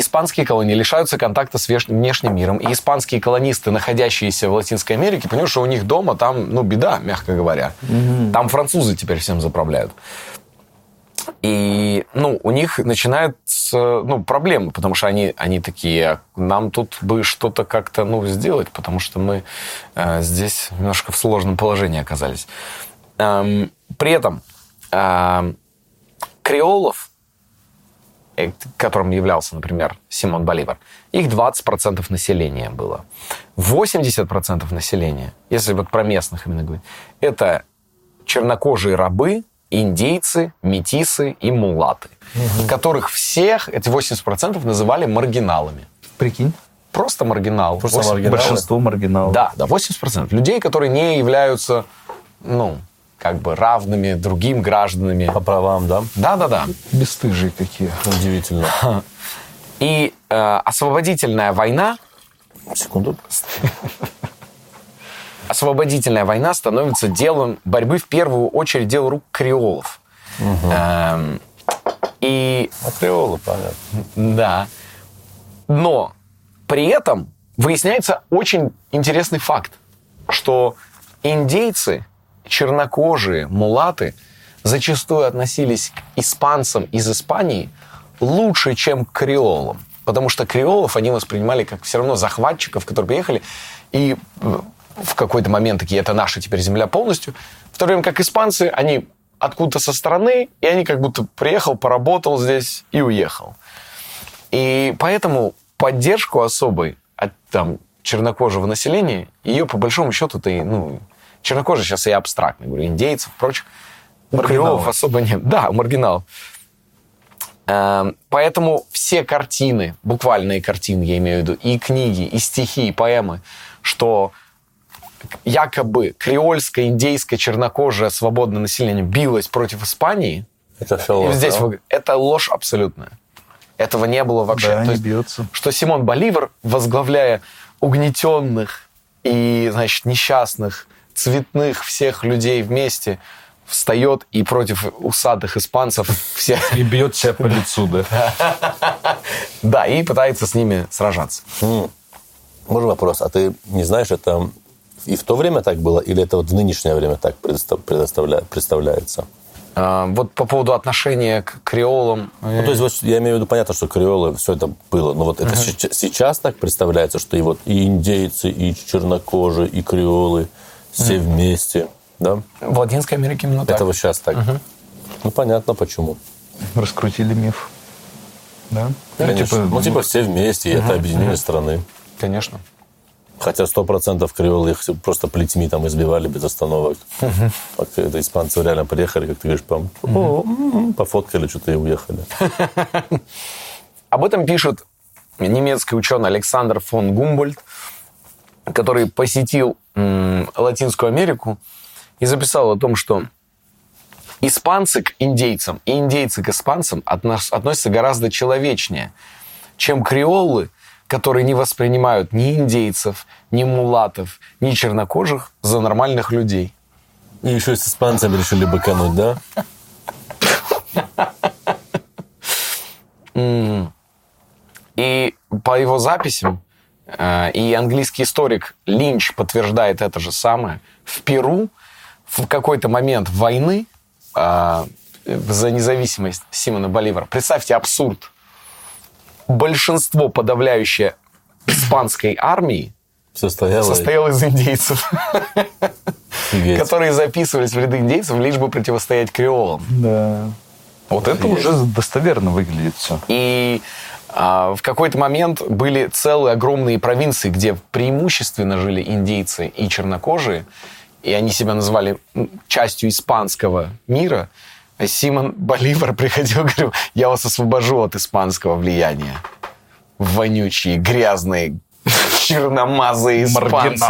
испанские колонии лишаются контакта с внешним миром, и испанские колонисты, находящиеся в Латинской Америке, понимают, что у них дома там, ну, беда, мягко говоря. Там французы теперь всем заправляют. И, ну, у них начинаются, ну, проблемы, потому что они, они такие, «А нам тут бы что-то как-то, ну, сделать, потому что мы э, здесь немножко в сложном положении оказались. Эм, при этом эм, креолов э, которым являлся, например, Симон Боливар, их 20% населения было. 80% населения, если вот про местных именно говорить, это чернокожие рабы, индейцы, метисы и мулаты, которых всех, эти 80% называли маргиналами. Прикинь. Просто маргинал. Просто 8 маргиналы. Большинство маргиналов. Да, да, 80%. Людей, которые не являются, ну, как бы равными другим гражданами. По правам, да? Да-да-да. Бесстыжие какие. Удивительно. И э, освободительная война, Секунду. освободительная война становится делом борьбы в первую очередь дел рук креолов. Эм, и А креолы, понятно. Да. Но при этом выясняется очень интересный факт, что индейцы, чернокожие, мулаты зачастую относились к испанцам из Испании лучше, чем к креолам. Потому что креолов они воспринимали как все равно захватчиков, которые приехали, и э, в какой-то момент такие, это наша теперь земля полностью. В то время как испанцы, они откуда-то со стороны, и они как будто приехал, поработал здесь и уехал. И поэтому поддержку особой от там, чернокожего населения, ее по большому счету-то, и, ну, чернокожие сейчас я абстрактно говорю, индейцев, прочих, у креолов особо нет. Да, у маргиналов. Эм, Поэтому все картины, буквальные картины, я имею в виду, и книги, и стихи, и поэмы, что якобы креольское, индейское, чернокожее свободное население билось против Испании, Это все здесь да? вы- это ложь абсолютная. Этого не было вообще. Да, То есть, бьется. Что Симон Боливар, возглавляя угнетенных и, значит, несчастных, цветных всех людей вместе, встает и против усатых испанцев все, И бьет себя по лицу, да. да, и пытается с ними сражаться. М. Можно вопрос? А ты не знаешь, это и в то время так было, или это вот в нынешнее время так представляется? А, Вот по поводу отношения к креолам. Ну, то есть, вот я имею в виду, понятно, что креолы, все это было, но вот это ща- сейчас так представляется, что и вот и индейцы, и чернокожие, и креолы все вместе, да? В Латинской Америке именно так. Это вот сейчас так. Ну, понятно, почему. Раскрутили миф. Да? Конечно. ну, типа все вместе, и это объединение страны. Конечно. Хотя сто процентов креолы их просто плетьми там избивали без остановок. А это испанцы реально приехали, как ты говоришь, пом- «О, м, пофоткали что-то и уехали. Об этом пишет немецкий ученый Александр фон Гумбольд, который посетил Латинскую Америку и записал о том, что испанцы к индейцам и индейцы к испанцам относ- относятся гораздо человечнее, чем креолы, которые не воспринимают ни индейцев, ни мулатов, ни чернокожих за нормальных людей. И еще с испанцами решили быкануть, да? И по его записям, и английский историк Линч подтверждает это же самое, в Перу в какой-то момент войны э, за независимость Симона Боливара, представьте абсурд, большинство подавляющее испанской армии Состояло. состояло из индейцев, которые записывались в ряды индейцев, лишь бы противостоять креолам. Да. Вот Это уже достоверно выглядит все. И а, в какой-то момент были целые огромные провинции, где преимущественно жили индейцы и чернокожие, и они себя называли частью испанского мира. А Симон Боливар приходил и говорил, я вас освобожу от испанского влияния. Вонючие, грязные, черномазые испанцы.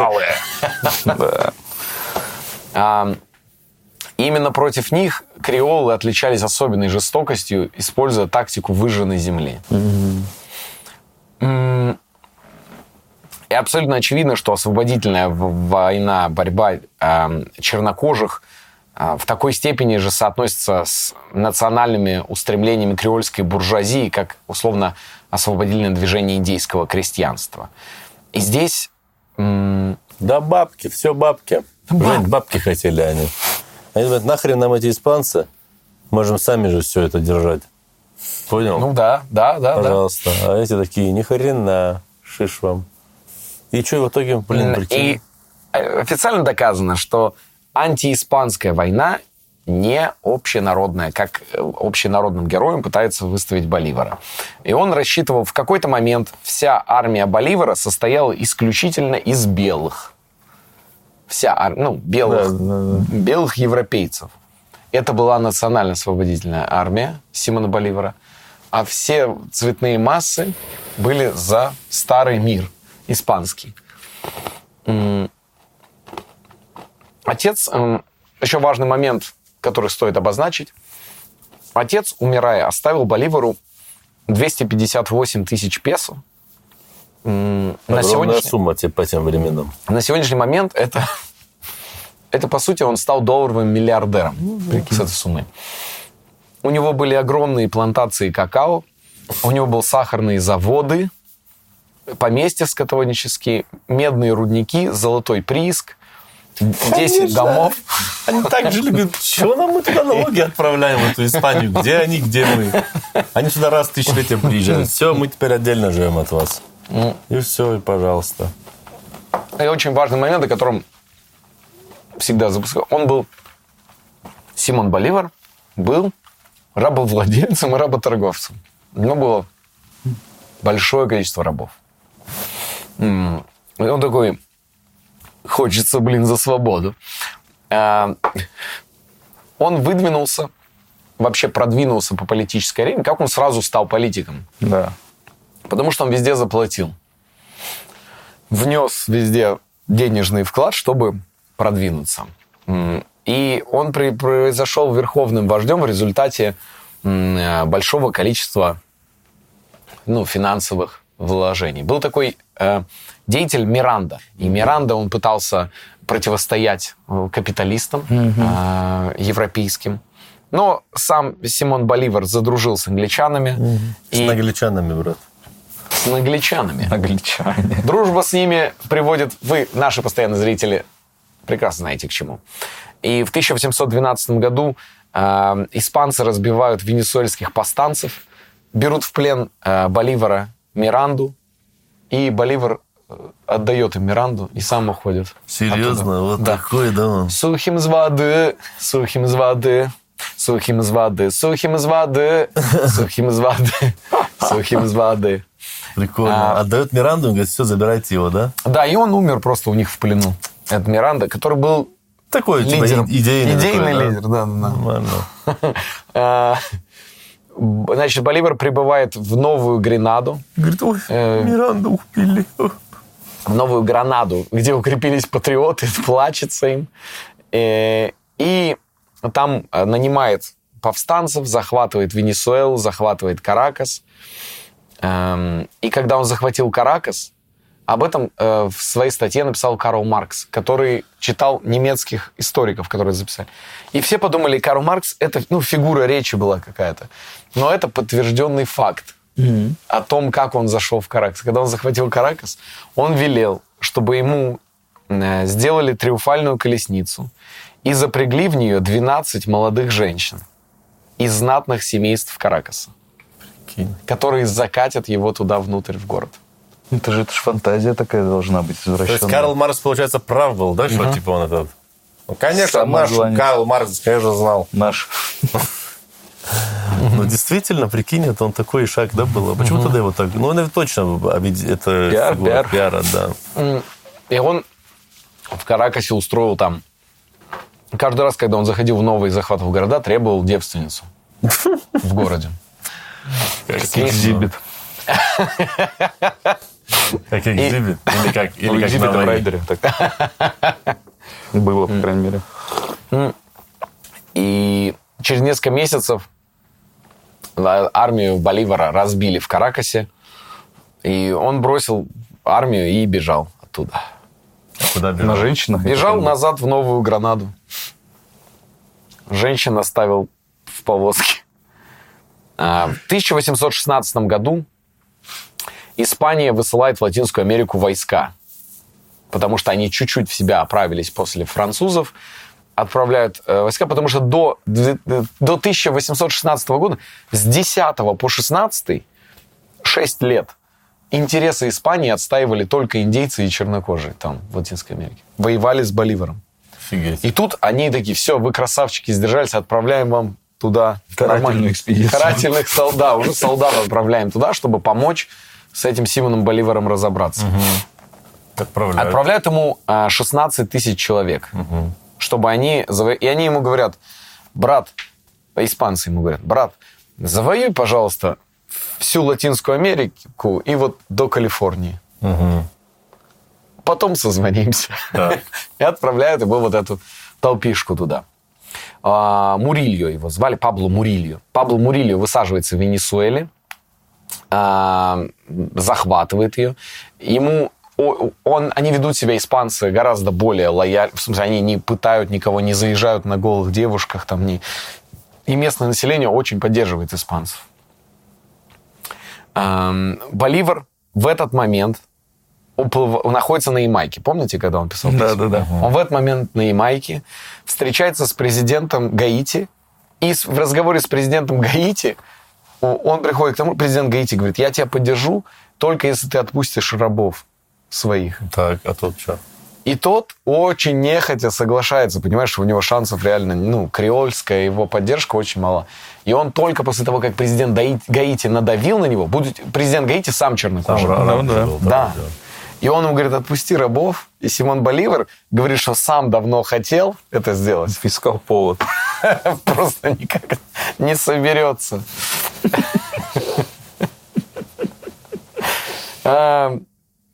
Да. А, именно против них креолы отличались особенной жестокостью, используя тактику выжженной земли. М, И абсолютно очевидно, что освободительная война, борьба а, чернокожих а, в такой степени же соотносится с национальными устремлениями креольской буржуазии, как условно освободительное движение индейского крестьянства. И здесь м, Да бабки, все бабки. Жень, бабки хотели они. Они говорят, нахрен нам эти испанцы? Можем сами же все это держать. Понял? ну да, да, да, да. Пожалуйста. А эти такие, ни хрена, шиш вам. И что в итоге, блин, прикинь? И э, официально доказано, что антииспанская война не общенародное, как э, общенародным героем пытается выставить Боливара. И он рассчитывал, в какой-то момент вся армия Боливара состояла исключительно из белых. Вся армия, ну, белых, Да, да, да. белых европейцев. Это была национально-освободительная армия Симона Боливара. А все цветные массы были за старый мир, испанский. Отец, м, еще важный момент, который стоит обозначить. Отец, умирая, оставил Боливару 258 тысяч песо. На Огромная сегодняшний, сумма те- по тем временам. на сегодняшний момент это, это, по сути, он стал долларовым миллиардером с этой суммой. У него были огромные плантации какао, у него был сахарные заводы, поместья скотоводнические, медные рудники, золотой прииск, 10 домов. Они так же любят. Чего нам мы туда налоги отправляем, в эту Испанию? Где они, где мы? Они сюда раз в тысячелетие приезжают. Все, мы теперь отдельно живем от вас. И все, и пожалуйста. И очень важный момент, о котором всегда запускал. Он был, Симон Боливар был рабовладельцем и работорговцем. У него было большое количество рабов. И он такой, хочется, блин, за свободу. А, Он выдвинулся, вообще продвинулся по политической арене. Как он сразу стал политиком? Да. Потому что он везде заплатил. Внес везде денежный вклад, чтобы продвинуться. И он при- произошел верховным вождем в результате э, большого количества ну, финансовых вложений. Был такой э, деятель Миранда. И Миранда, он пытался противостоять э, капиталистам э, европейским. Но сам Симон Боливар задружил с англичанами. С И англичанами, брат. С англичанами. Англичане. Дружба с ними приводит, вы, наши постоянные зрители, прекрасно знаете к чему. И в 1812 году э, испанцы разбивают венесуэльских повстанцев, берут в плен э, Боливара Миранду, и Боливар э, отдает им Миранду и сам уходит. Серьезно? оттуда. Вот Да. такой, да, он. Сухим з води, сухим з води, сухим з води, сухим з води, сухим з води, сухим з води. Прикольно. А. Отдает Миранду, он говорит, все, забирайте его, да? Да, и он умер просто у них в плену. Это Миранда, который был Такой, типа, лидером. и- идейный. Идейный такой, лидер, да, да, да. Нормально. А, Значит, Боливар прибывает в Новую Гренаду, Говорит, ой, Э. Миранду убили. в Новую Гранаду, где укрепились патриоты, плачется им. Э, И там нанимает повстанцев, захватывает Венесуэлу, захватывает Каракас. И когда он захватил Каракас, об этом э, в своей статье написал Карл Маркс, который читал немецких историков, которые записали. И все подумали, Карл Маркс это ну, фигура речи была какая-то. Но это подтвержденный факт о том, как он зашел в Каракас. Когда он захватил Каракас, он велел, чтобы ему э, сделали триумфальную колесницу и запрягли в нее 12 молодых женщин из знатных семейств Каракаса, Прикинь. которые закатят его туда внутрь в город. Это же, это ж фантазия такая должна быть То есть извращенная. Карл Маркс, получается, прав был, да, что типа он этот... Ну, конечно, наш. Карл Маркс, конечно, знал. Наш. Ну, действительно, прикинь, это он такой шаг, да, был. А почему тогда его так... Ну, он это точно это Пиар, пиара, да. И он в Каракасе устроил там... Каждый раз, когда он заходил в новые захватывал города, требовал девственницу в городе. Экзибит. Как экзибит. Или как, Ну, или как экзибит на райдере. так. Было, по крайней мере. И через несколько месяцев а, армию Боливара разбили в Каракасе. И он бросил армию и бежал оттуда. Куда На бежал? женщинах. Бежал назад в Новую Гранаду. Женщин оставил в повозке. А, В 1816 году Испания высылает в Латинскую Америку войска, потому что они чуть-чуть в себя оправились после французов, отправляют э, войска, потому что до, до 1816 года, с 10 по 16, 6 лет, интересы Испании отстаивали только индейцы и чернокожие там, в Латинской Америке. Воевали с Боливаром. Офигеть. И тут они такие, все, вы красавчики, сдержались, отправляем вам туда экспедицию. Карательных солдат, уже солдат отправляем туда, чтобы помочь с этим Симоном Боливаром разобраться. Отправляют. Отправляют ему а, 16 тысяч человек, чтобы они... И они ему говорят, брат, испанцы ему говорят, брат, завоюй, пожалуйста, всю Латинскую Америку и вот до Калифорнии. Потом созвонимся. Так. И отправляют его вот эту толпишку туда. А, Мурильо его звали, Пабло Мурильо. Пабло Мурильо высаживается в Венесуэле, а, захватывает ее. Ему он, они ведут себя, испанцы, гораздо более лояльно. В смысле, они не пытают никого, не заезжают на голых девушках. Там, не... И местное население очень поддерживает испанцев. Боливар в этот момент уплыв- он находится на Ямайке. Помните, когда он писал? Да, письмо? да, да. Он в этот момент на Ямайке встречается с президентом Гаити. И в разговоре с президентом Гаити он приходит к тому, президент Гаити говорит, я тебя поддержу, только если ты отпустишь рабов своих. Так, а тут что? И тот очень нехотя соглашается, понимаешь, что у него шансов реально, ну, креольская его поддержка очень мала. И он только после того, как президент Гаити надавил на него, будет президент Гаити сам чернокожий. Там раб да. был, Да. И он ему говорит, отпусти рабов. И Симон Боливар говорит, что сам давно хотел это сделать. Искал повод. Просто никак не соберется. А,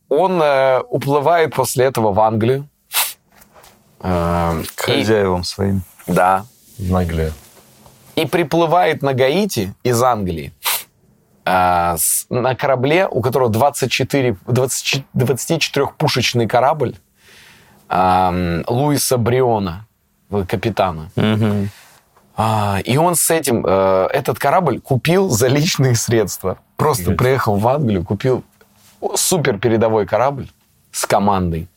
Он э, уплывает после этого в Англию. А, К хозяевам своим. Да. Наглее. И приплывает на Гаити из Англии а, с- на корабле, у которого 24, 20 24-пушечный корабль ам, Луиса Бриона, э, капитана. А, и он с этим, э, этот корабль купил за личные средства. Просто Офигеть. приехал в Англию, купил супер передовой корабль с командой.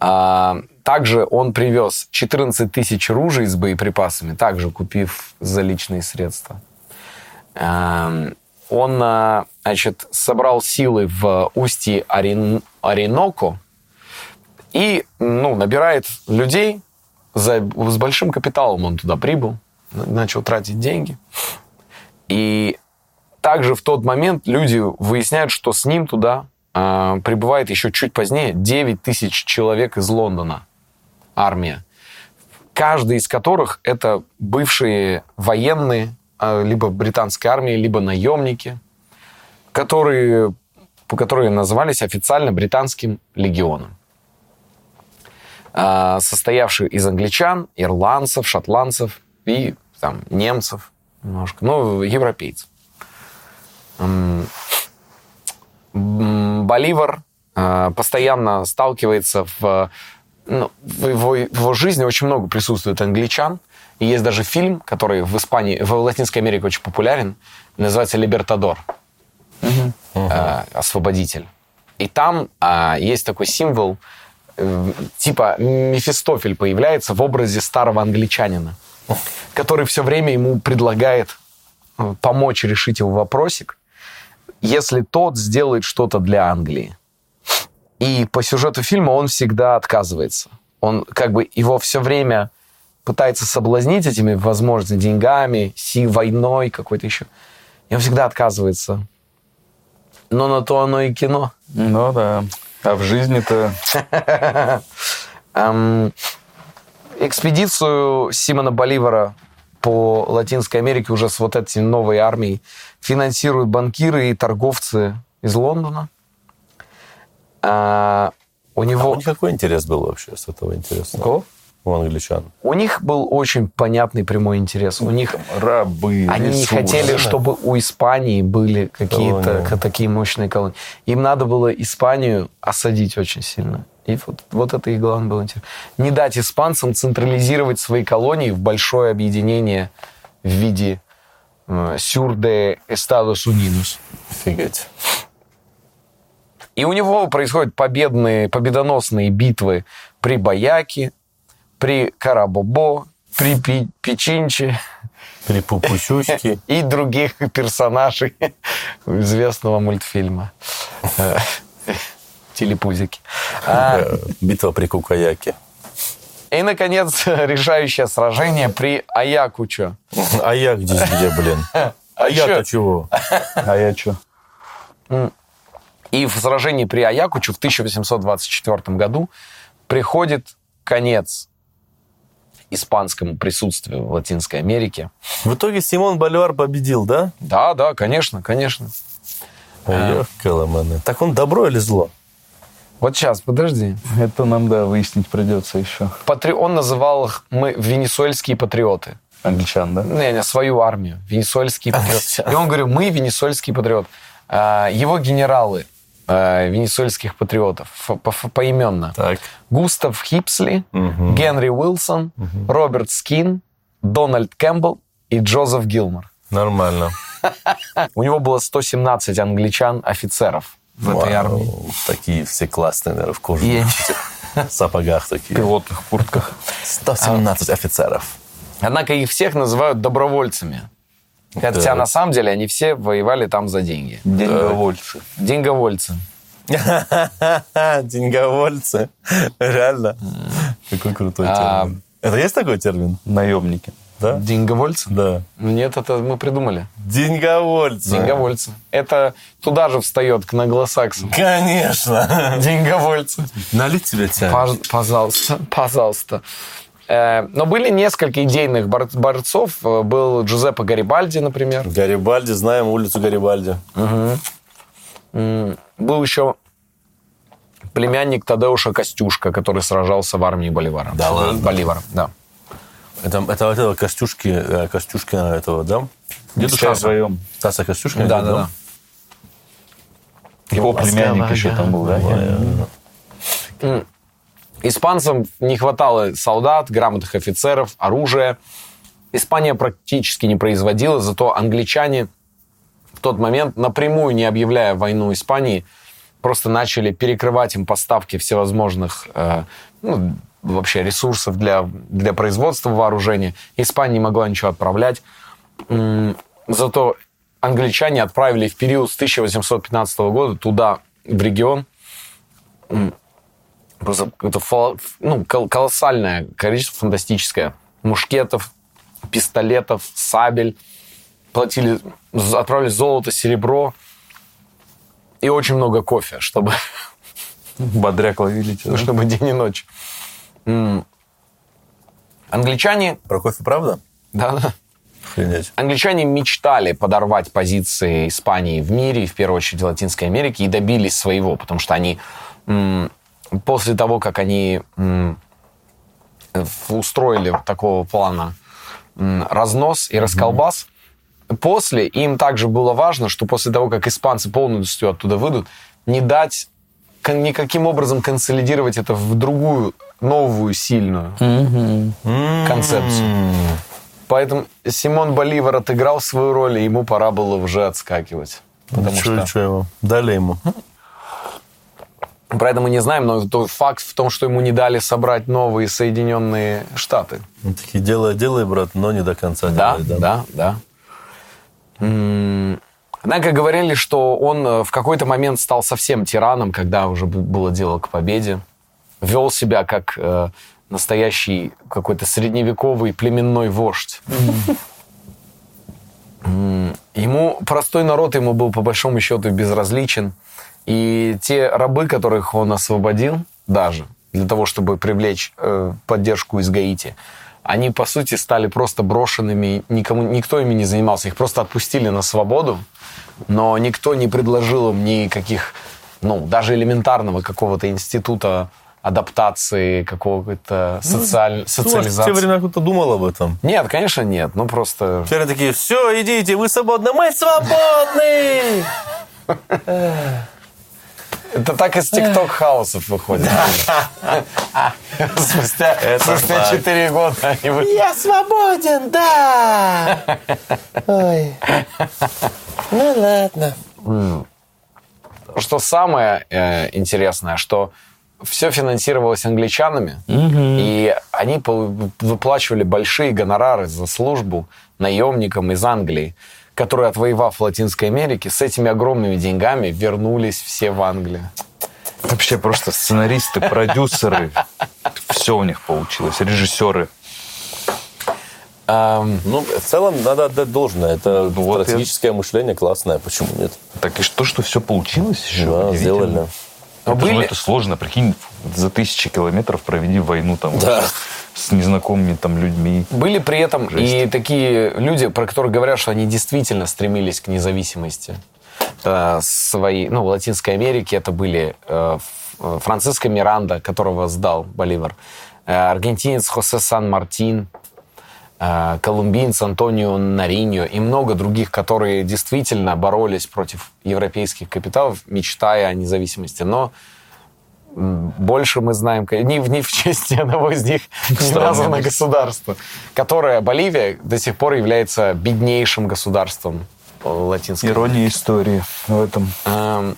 А, также он привез 14 тысяч ружей с боеприпасами, также купив за личные средства. Эм, Он, а, значит, собрал силы в устье Орин- Ориноко и, ну, набирает людей. За, с большим капиталом он туда прибыл, начал тратить деньги. И также в тот момент люди выясняют, что с ним туда а, прибывает еще чуть позднее 9 тысяч человек из Лондона, армия. Каждый из которых это бывшие военные, либо британской армии, либо наемники, которые, которые назывались официально британским легионом а, состоявший из англичан, ирландцев, шотландцев и там, немцев немножко, ну, европейцев. Боливар а, постоянно сталкивается в, ну, в, его, в его жизни очень много присутствует англичан. И есть даже фильм, который в Испании, в Латинской Америке очень популярен, называется «Либертадор». Э, «Освободитель». И там а, есть такой символ, э, типа Мефистофель появляется в образе старого англичанина, который все время ему предлагает э, помочь решить его вопросик, если тот сделает что-то для Англии. И по сюжету фильма он всегда отказывается. Он как бы его все время пытается соблазнить этими возможными деньгами, си войной какой-то еще. И он всегда отказывается. Но на то оно и кино. Ну да. А в жизни-то... Экспедицию Симона Боливара по Латинской Америке уже с вот этой новой армией финансируют банкиры и торговцы из Лондона. А, у А него... у них какой интерес был вообще с этого интересного? Кого? У англичан. У них был очень понятный прямой интерес. У них Рабы, Они не хотели, чтобы у Испании были какие-то Колонии. ка- такие мощные колонии. Им надо было Испанию осадить очень сильно. И вот, вот это их главное было интерес. Не дать испанцам централизировать свои колонии в большое объединение в виде э, Сюр де Estados Unidos. Офигеть. И у него происходят победные, победоносные битвы при Баяке, при Карабобо, при Пи- Пичинче. При Пупучуське. и других персонажей известного мультфильма Э, Телепузики. А, Битва при Кукаяке. И, наконец, решающее сражение при Аякучо. А я здесь где, блин? А я-то чего? А я что? И в сражении при Аякучу в 1824 году приходит конец испанскому присутствию в Латинской Америке. В итоге Симон Боливар победил, да? Да, да, конечно, конечно. Ёкаламаны. Так он добро или зло? Вот сейчас, подожди. Это нам, да, выяснить придется еще. Патри... Он называл их мы венесуэльские патриоты. Англичан, да? Не, не, свою армию. Венесуэльские патриоты. И он говорил, мы венесуэльский патриот. А, Его генералы а, венесуэльских патриотов по- поименно. Так. Густав Хипсли, Генри Уилсон, Роберт Скин, Дональд Кэмпбелл и Джозеф Гилмор. Нормально. У него было 117 англичан-офицеров в этой армии. Такие все классные, наверное, в И кожаных сапогах такие. пилотных куртках. 117 офицеров. Однако их всех называют добровольцами. Хотя Так. на самом деле они все воевали там за деньги. Деньговольцы. Деньговольцы. Деньговольцы. Реально. Какой крутой А, термин. Это есть такой термин? Наемники. Да? Деньговольцы? Да. Нет, это мы придумали. Деньговольцы. Деньговольцы. Это туда же встает к англосаксам. Конечно. Деньговольцы. Налить тебе тянет. Пож- Пожалуйста, пожалуйста. Э, Но были несколько идейных бор- борцов. Э, Был Джузеппе Гарибальди, например. Гарибальди, знаем улицу Гарибальди. Был еще племянник Тадеуша Костюшка, который сражался в армии Боливара. Да ладно? Боливара, да. Это, это вот этого Костюшки, э, Костюшкина этого, да? Все вдвоем. Стаса Костюшкина? Да, да, да. Его племянник еще там был, да? Испанцам не хватало солдат, грамотных офицеров, оружия. Испания практически не производила, зато англичане в тот момент, напрямую не объявляя войну Испании, просто начали перекрывать им поставки всевозможных э, ну, вообще ресурсов для, для производства вооружения. Испания не могла ничего отправлять. Зато англичане отправили в период с 1815 года туда, в регион, Просто это ну, кол- колоссальное количество фантастическое. Мушкетов, пистолетов, сабель. Платили, отправили золото, серебро и очень много кофе, чтобы, Бодряк ловили тебя. да? чтобы день и ночь. Англичане, Про кофе правда? да, да, Охренеть. англичане мечтали подорвать позиции Испании в мире, и в первую очередь в Латинской Америке, и добились своего, потому что они м, после того, как они устроили такого плана разнос и расколбас, после им также было важно, что после того, как испанцы полностью оттуда выйдут, не дать никаким образом консолидировать это в другую новую сильную концепцию. Поэтому Симон Боливар отыграл свою роль, и ему пора было уже отскакивать. Потому что чё ему? Дали ему. Про это мы не знаем, но тот факт в том, что ему не дали собрать новые Соединенные Штаты. Ну, такие, делай, делай, брат, но не до конца Да, делай. да, да. М, Однако говорили, что он э, в какой-то момент стал совсем тираном, когда уже было дело к победе. Вел себя как э, настоящий какой-то средневековый племенной вождь. Ему простой народ ему был по большому счету безразличен. И те рабы, которых он освободил, даже для того, чтобы привлечь э, поддержку из Гаити, они, по сути, стали просто брошенными, никому, никто ими не занимался. Их просто отпустили на свободу, но никто не предложил им никаких, ну, даже элементарного какого-то института адаптации, какого-то социаль... Ну, может, в те социализации. времена кто-то думал об этом. Нет, конечно, нет. Ну, просто... Они такие, все, идите, вы свободны, мы свободны! Это так из тикток-хаусов выходит. Спустя спустя факт. 4 года Я свободен, да! Ой. Ну ладно. Что самое э, интересное, что все финансировалось англичанами, и они выплачивали большие гонорары за службу наемникам из Англии, которые, отвоевав в Латинской Америке, с этими огромными деньгами вернулись все в Англию. Вообще просто сценаристы, продюсеры, все у них получилось, режиссеры. Ну, в целом, надо отдать должное. Это Ну, вот стратегическое мышление классное. Почему нет? Так и что, что все получилось еще? Да, удивительно. Это, Были- ну, это сложно, прикинь, за тысячи километров проведи войну там Да. с незнакомыми там людьми. Были при этом Жесть. и такие люди, про которых говорят, что они действительно стремились к независимости э, своей, ну, в Латинской Америке это были э, э, Франциско Миранда, которого сдал Боливар, э, аргентинец Хосе Сан-Мартин, колумбиец Антонио Нариньо и много других, которые действительно боролись против европейских капиталов, мечтая о независимости. Но больше мы знаем, ни, в- ни в честь ни одного из них не названо государство, которое Боливия до сих пор является беднейшим государством э, Латинской Ирония истории в этом. Эм,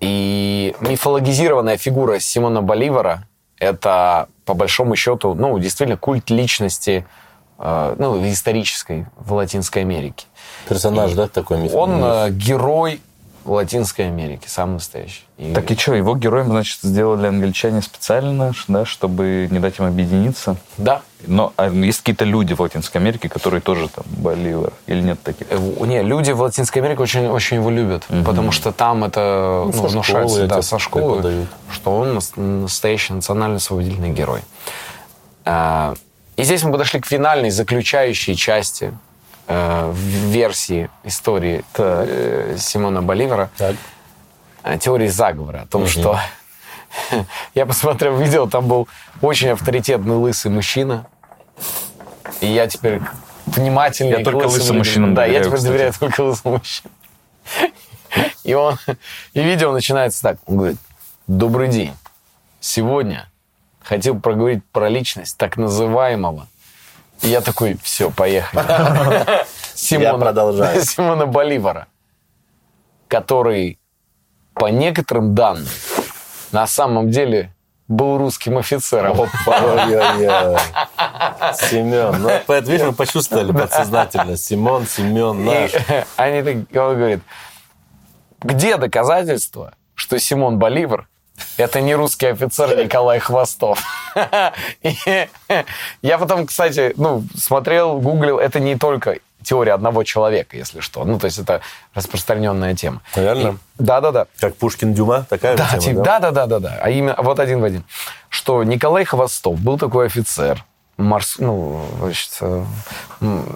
И мифологизированная фигура Симона Боливара – это, по большому счету, ну, действительно культ личности, э, ну, исторической в Латинской Америке. Персонаж, да, такой миф? Он э, герой Латинской Америки, самый настоящий. И- Так и что, его героем, значит, сделали англичане специально, да, чтобы не дать им объединиться. Да. Но а есть какие-то люди в Латинской Америке, которые тоже там Боливар, или нет таких? Э, в- Не, люди в Латинской Америке очень, очень его любят, потому что там это Ну, ну, со внушается школы да, со школы, преподают. что он нас- настоящий национальный освободительный герой. А, И здесь мы подошли к финальной, заключающей части э, в- версии истории э, Симона Боливара, Так. теории заговора, о том, что я посмотрел видео, там был очень авторитетный лысый мужчина, и я теперь внимательно Я только лысым мужчинам Да, я теперь кстати. доверяю только лысым мужчинам. И он, и видео начинается так. Он говорит, добрый день. Сегодня хотел проговорить про личность так называемого. И я такой, все, поехали. Симона, продолжаю. Симона Боливара, который, по некоторым данным, на самом деле был русским офицером. Ой-ой-ой. Семен. Ну, это, видишь, мы почувствовали подсознательно. Симон, Семен, наш. И они так, он говорит, где доказательства, что Симон Боливар это не русский офицер Николай Хвостов. Я потом, кстати, ну, смотрел, гуглил, это не только теория одного человека, если что. Ну, то есть это распространенная тема. Реально? Да-да-да. Как Пушкин Дюма, такая Да, же типа, тема, да, да, да, да, да. А именно вот один в один. Что Николай Хвостов был такой офицер, морс, ну, значит, э, Белый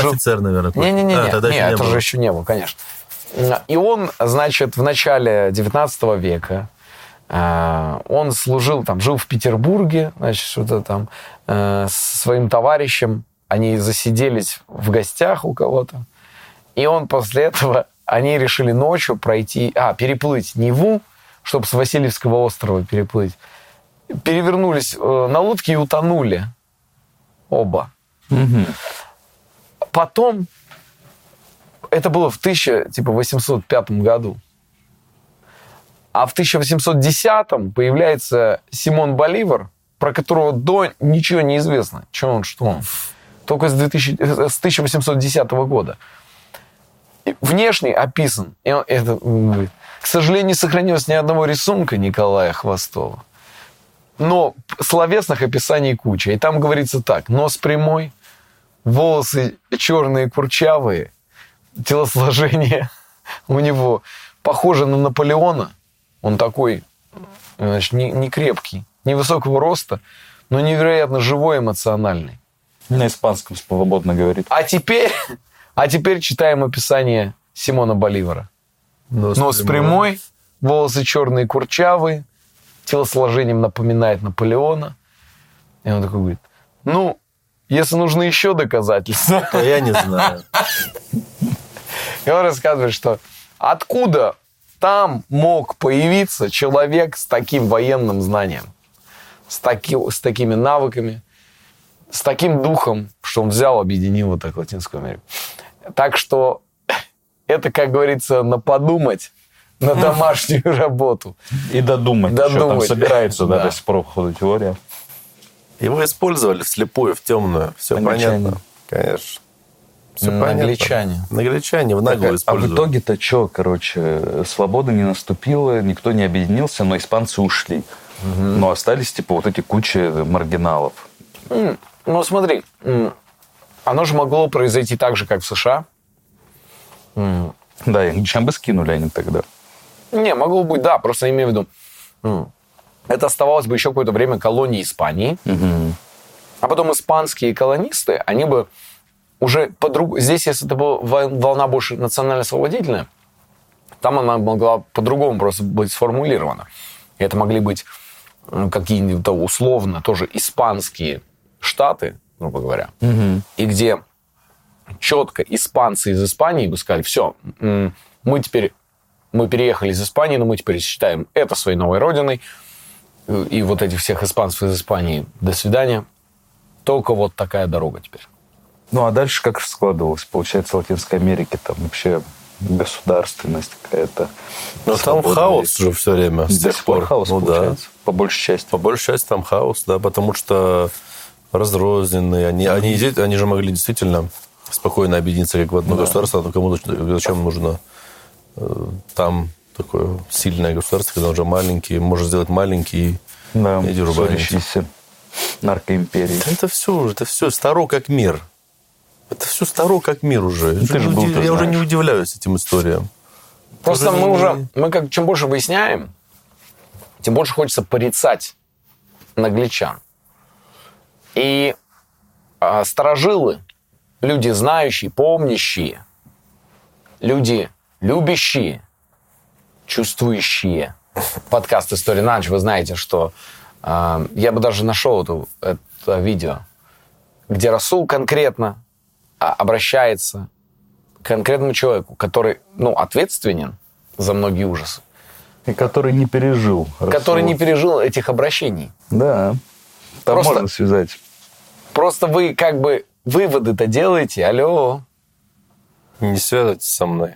служил- офицер, наверное. не-не-не, А, не, не это было. же еще не было, конечно. И он, значит, в начале 19 века э, он служил, там, жил в Петербурге, значит, что-то там э, со своим товарищем. Они засиделись в гостях у кого-то. И он после этого, они решили ночью пройти, а, переплыть Неву, чтобы с Васильевского острова переплыть. Перевернулись э, на лодке и утонули оба. Потом, это было в 1805 году, а в 1810 появляется Симон Боливар, про которого до ничего не известно, что он, что он. Только с, 2000, э, с 1810 года. И внешне описан. И он, это, к сожалению, не сохранилось ни одного рисунка Николая Хвостова. Но словесных описаний куча. И там говорится так. Нос прямой, волосы черные, курчавые, телосложение у него похоже на Наполеона. Он такой, значит, не, не крепкий, невысокого роста, но невероятно живой, эмоциональный. На испанском свободно говорит. А теперь, а теперь читаем описание Симона Боливара. Нос, Нос прямой, волосы черные, курчавые, телосложением напоминает Наполеона. И он такой говорит, ну, если нужны еще доказательства, А я не знаю. И он рассказывает, что откуда там мог появиться человек с таким военным знанием, с, таки, с такими навыками, с таким духом, что он взял, объединил вот так Латинскую Америку. Так что это, как говорится, на подумать, на домашнюю работу. И додумать. Что там Додумать. собирается, да, Да. до сих пор, теория. Его использовали вслепую, в темную. Все Англичане. понятно. Конечно. Всё понятно. Нагличане. Нагличане в наглую А в итоге-то что, короче, свобода не наступила, никто не объединился, но испанцы ушли. Но остались, типа, вот эти кучи маргиналов. Ну, смотри, оно же могло произойти так же, как в США. Да, и англичан бы скинули они тогда. Не, могло быть, да, просто имею в виду. Это оставалось бы еще какое-то время колонией Испании. А потом испанские колонисты, они бы уже по другу... Здесь, если это была вол- волна больше национально-освободительная, там она могла по-другому просто быть сформулирована. И это могли быть м, какие-нибудь условно тоже испанские штаты, грубо говоря, и где четко испанцы из Испании бы сказали, все, мы теперь мы переехали из Испании, но мы теперь считаем это своей новой родиной, и вот этих всех испанцев из Испании, до свидания. Только вот такая дорога теперь. Ну, а дальше как же складывалось? Получается, в Латинской Америке там вообще государственность какая-то. Но там свобода хаос же все время. До С тех сих пор хаос ну, да. получается, по большей части. По большей части там хаос, да, потому что разрозненные. Они, они, они же могли действительно спокойно объединиться как в одно государство, но кому зачем нужно э, там такое сильное государство, когда он уже маленький, может сделать маленький. Да, Иди наркоимперии. Да Это все, это все старо как мир. Это все старо как мир уже. Ну, ты Я же был, уди- ты я уже не удивляюсь этим историям. Просто Уже мы не- уже, мы как чем больше выясняем, тем больше хочется порицать нагличан. И а, сторожилы, люди знающие, помнящие, люди любящие, чувствующие. Подкаст «История на ночь», вы знаете, что а, я бы даже нашел эту, это видео, где Расул конкретно обращается к конкретному человеку, который, ну, ответственен за многие ужасы, И который не пережил. который не пережил этих обращений. Да. Там Просто- можно связать. Просто вы как бы выводы-то делаете, алло. Не связывайтесь со мной.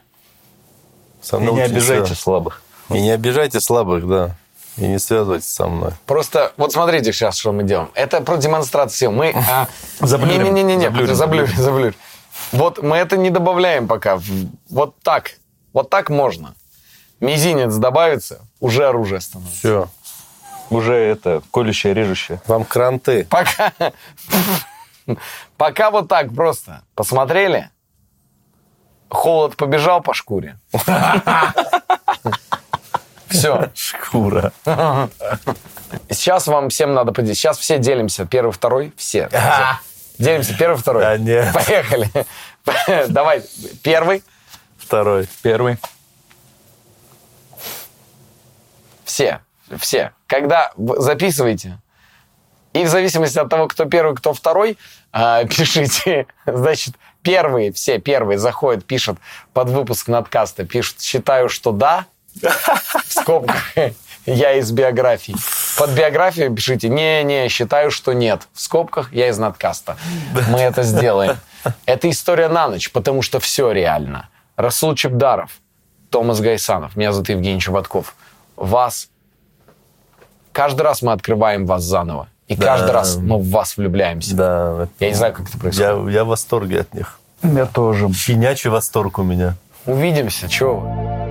Со И мной не лучше обижайте слабых. И не обижайте слабых, да. И не связывайтесь со мной. Просто вот смотрите сейчас, что мы делаем. Это про демонстрацию. Мы... а, Заблюрим. Не-не-не, Заблюрим. заблюрь, заблюрь. Вот мы это не добавляем пока. Вот так. Вот так можно. Мизинец добавится, уже оружие становится. Все. Уже это колющее, режущее. Вам кранты. Пока... Пока вот так просто. Посмотрели? Холод побежал по шкуре. Все. Шкура. Сейчас вам всем надо поделиться. Сейчас все делимся. Первый, второй. Все. Делимся. Первый, второй. Да нет. Поехали. Давай. Первый. Второй. Первый. Все. Все. Когда записываете, и в зависимости от того, кто первый, кто второй, а, пишите. Значит, первые, все первые заходят, пишут под выпуск надкаста, пишут «считаю, что да», в скобках «я из биографии». Под биографию пишите «не-не, считаю, что нет», в скобках «я из надкаста». Мы это сделаем. Это история на ночь, потому что все реально. Расул Чебдаров, Томас Гайсанов, меня зовут Евгений Чеботков. Вас каждый раз мы открываем вас заново. И Да. каждый раз мы в вас влюбляемся. Да. Я не знаю, как это происходит. Я, я в восторге от них. Я тоже. Щенячий восторг у меня. Увидимся, чего вы.